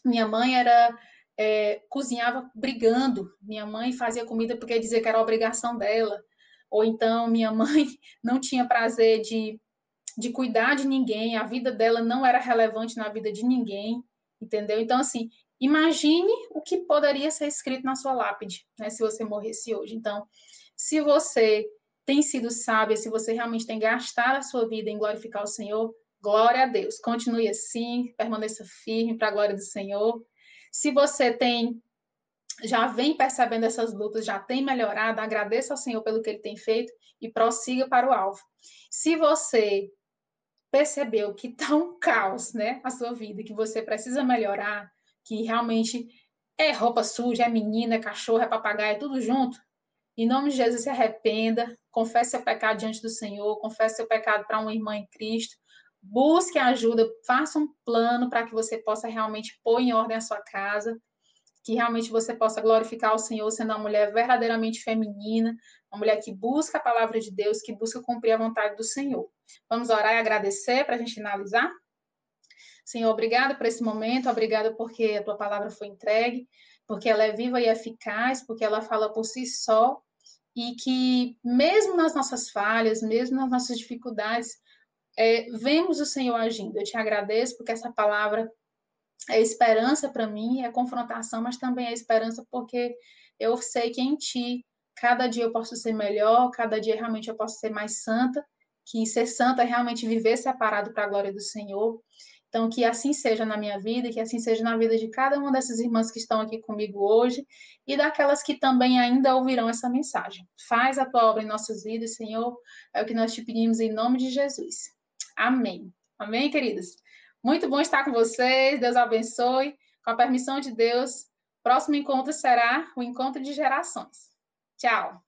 Minha mãe era é, cozinhava brigando. Minha mãe fazia comida porque dizia que era obrigação dela. Ou então minha mãe não tinha prazer de de cuidar de ninguém, a vida dela não era relevante na vida de ninguém, entendeu? Então, assim, imagine o que poderia ser escrito na sua lápide, né, se você morresse hoje. Então, se você tem sido sábia, se você realmente tem gastado a sua vida em glorificar o Senhor, glória a Deus. Continue assim, permaneça firme para a glória do Senhor. Se você tem já vem percebendo essas lutas, já tem melhorado, agradeça ao Senhor pelo que ele tem feito e prossiga para o alvo. Se você percebeu que está um caos, né, a sua vida, que você precisa melhorar, que realmente é roupa suja, é menina, é cachorro, é papagaio, é tudo junto, em nome de Jesus, se arrependa, confesse seu pecado diante do Senhor, confesse seu pecado para uma irmã em Cristo, busque ajuda, faça um plano para que você possa realmente pôr em ordem a sua casa, que realmente você possa glorificar o Senhor sendo uma mulher verdadeiramente feminina, uma mulher que busca a palavra de Deus, que busca cumprir a vontade do Senhor. Vamos orar e agradecer para a gente finalizar? Senhor, obrigado por esse momento, obrigado porque a tua palavra foi entregue, porque ela é viva e eficaz, porque ela fala por si só, e que mesmo nas nossas falhas, mesmo nas nossas dificuldades, é, vemos o Senhor agindo. Eu te agradeço porque essa palavra é esperança para mim, é confrontação, mas também é esperança porque eu sei que em Ti, cada dia eu posso ser melhor, cada dia realmente eu posso ser mais santa, que ser santa é realmente viver separado para a glória do Senhor. Então, que assim seja na minha vida, que assim seja na vida de cada uma dessas irmãs que estão aqui comigo hoje e daquelas que também ainda ouvirão essa mensagem. Faz a tua obra em nossas vidas, Senhor, é o que nós te pedimos em nome de Jesus. Amém. Amém, queridas? Muito bom estar com vocês. Deus abençoe. Com a permissão de Deus, próximo encontro será o encontro de gerações. Tchau.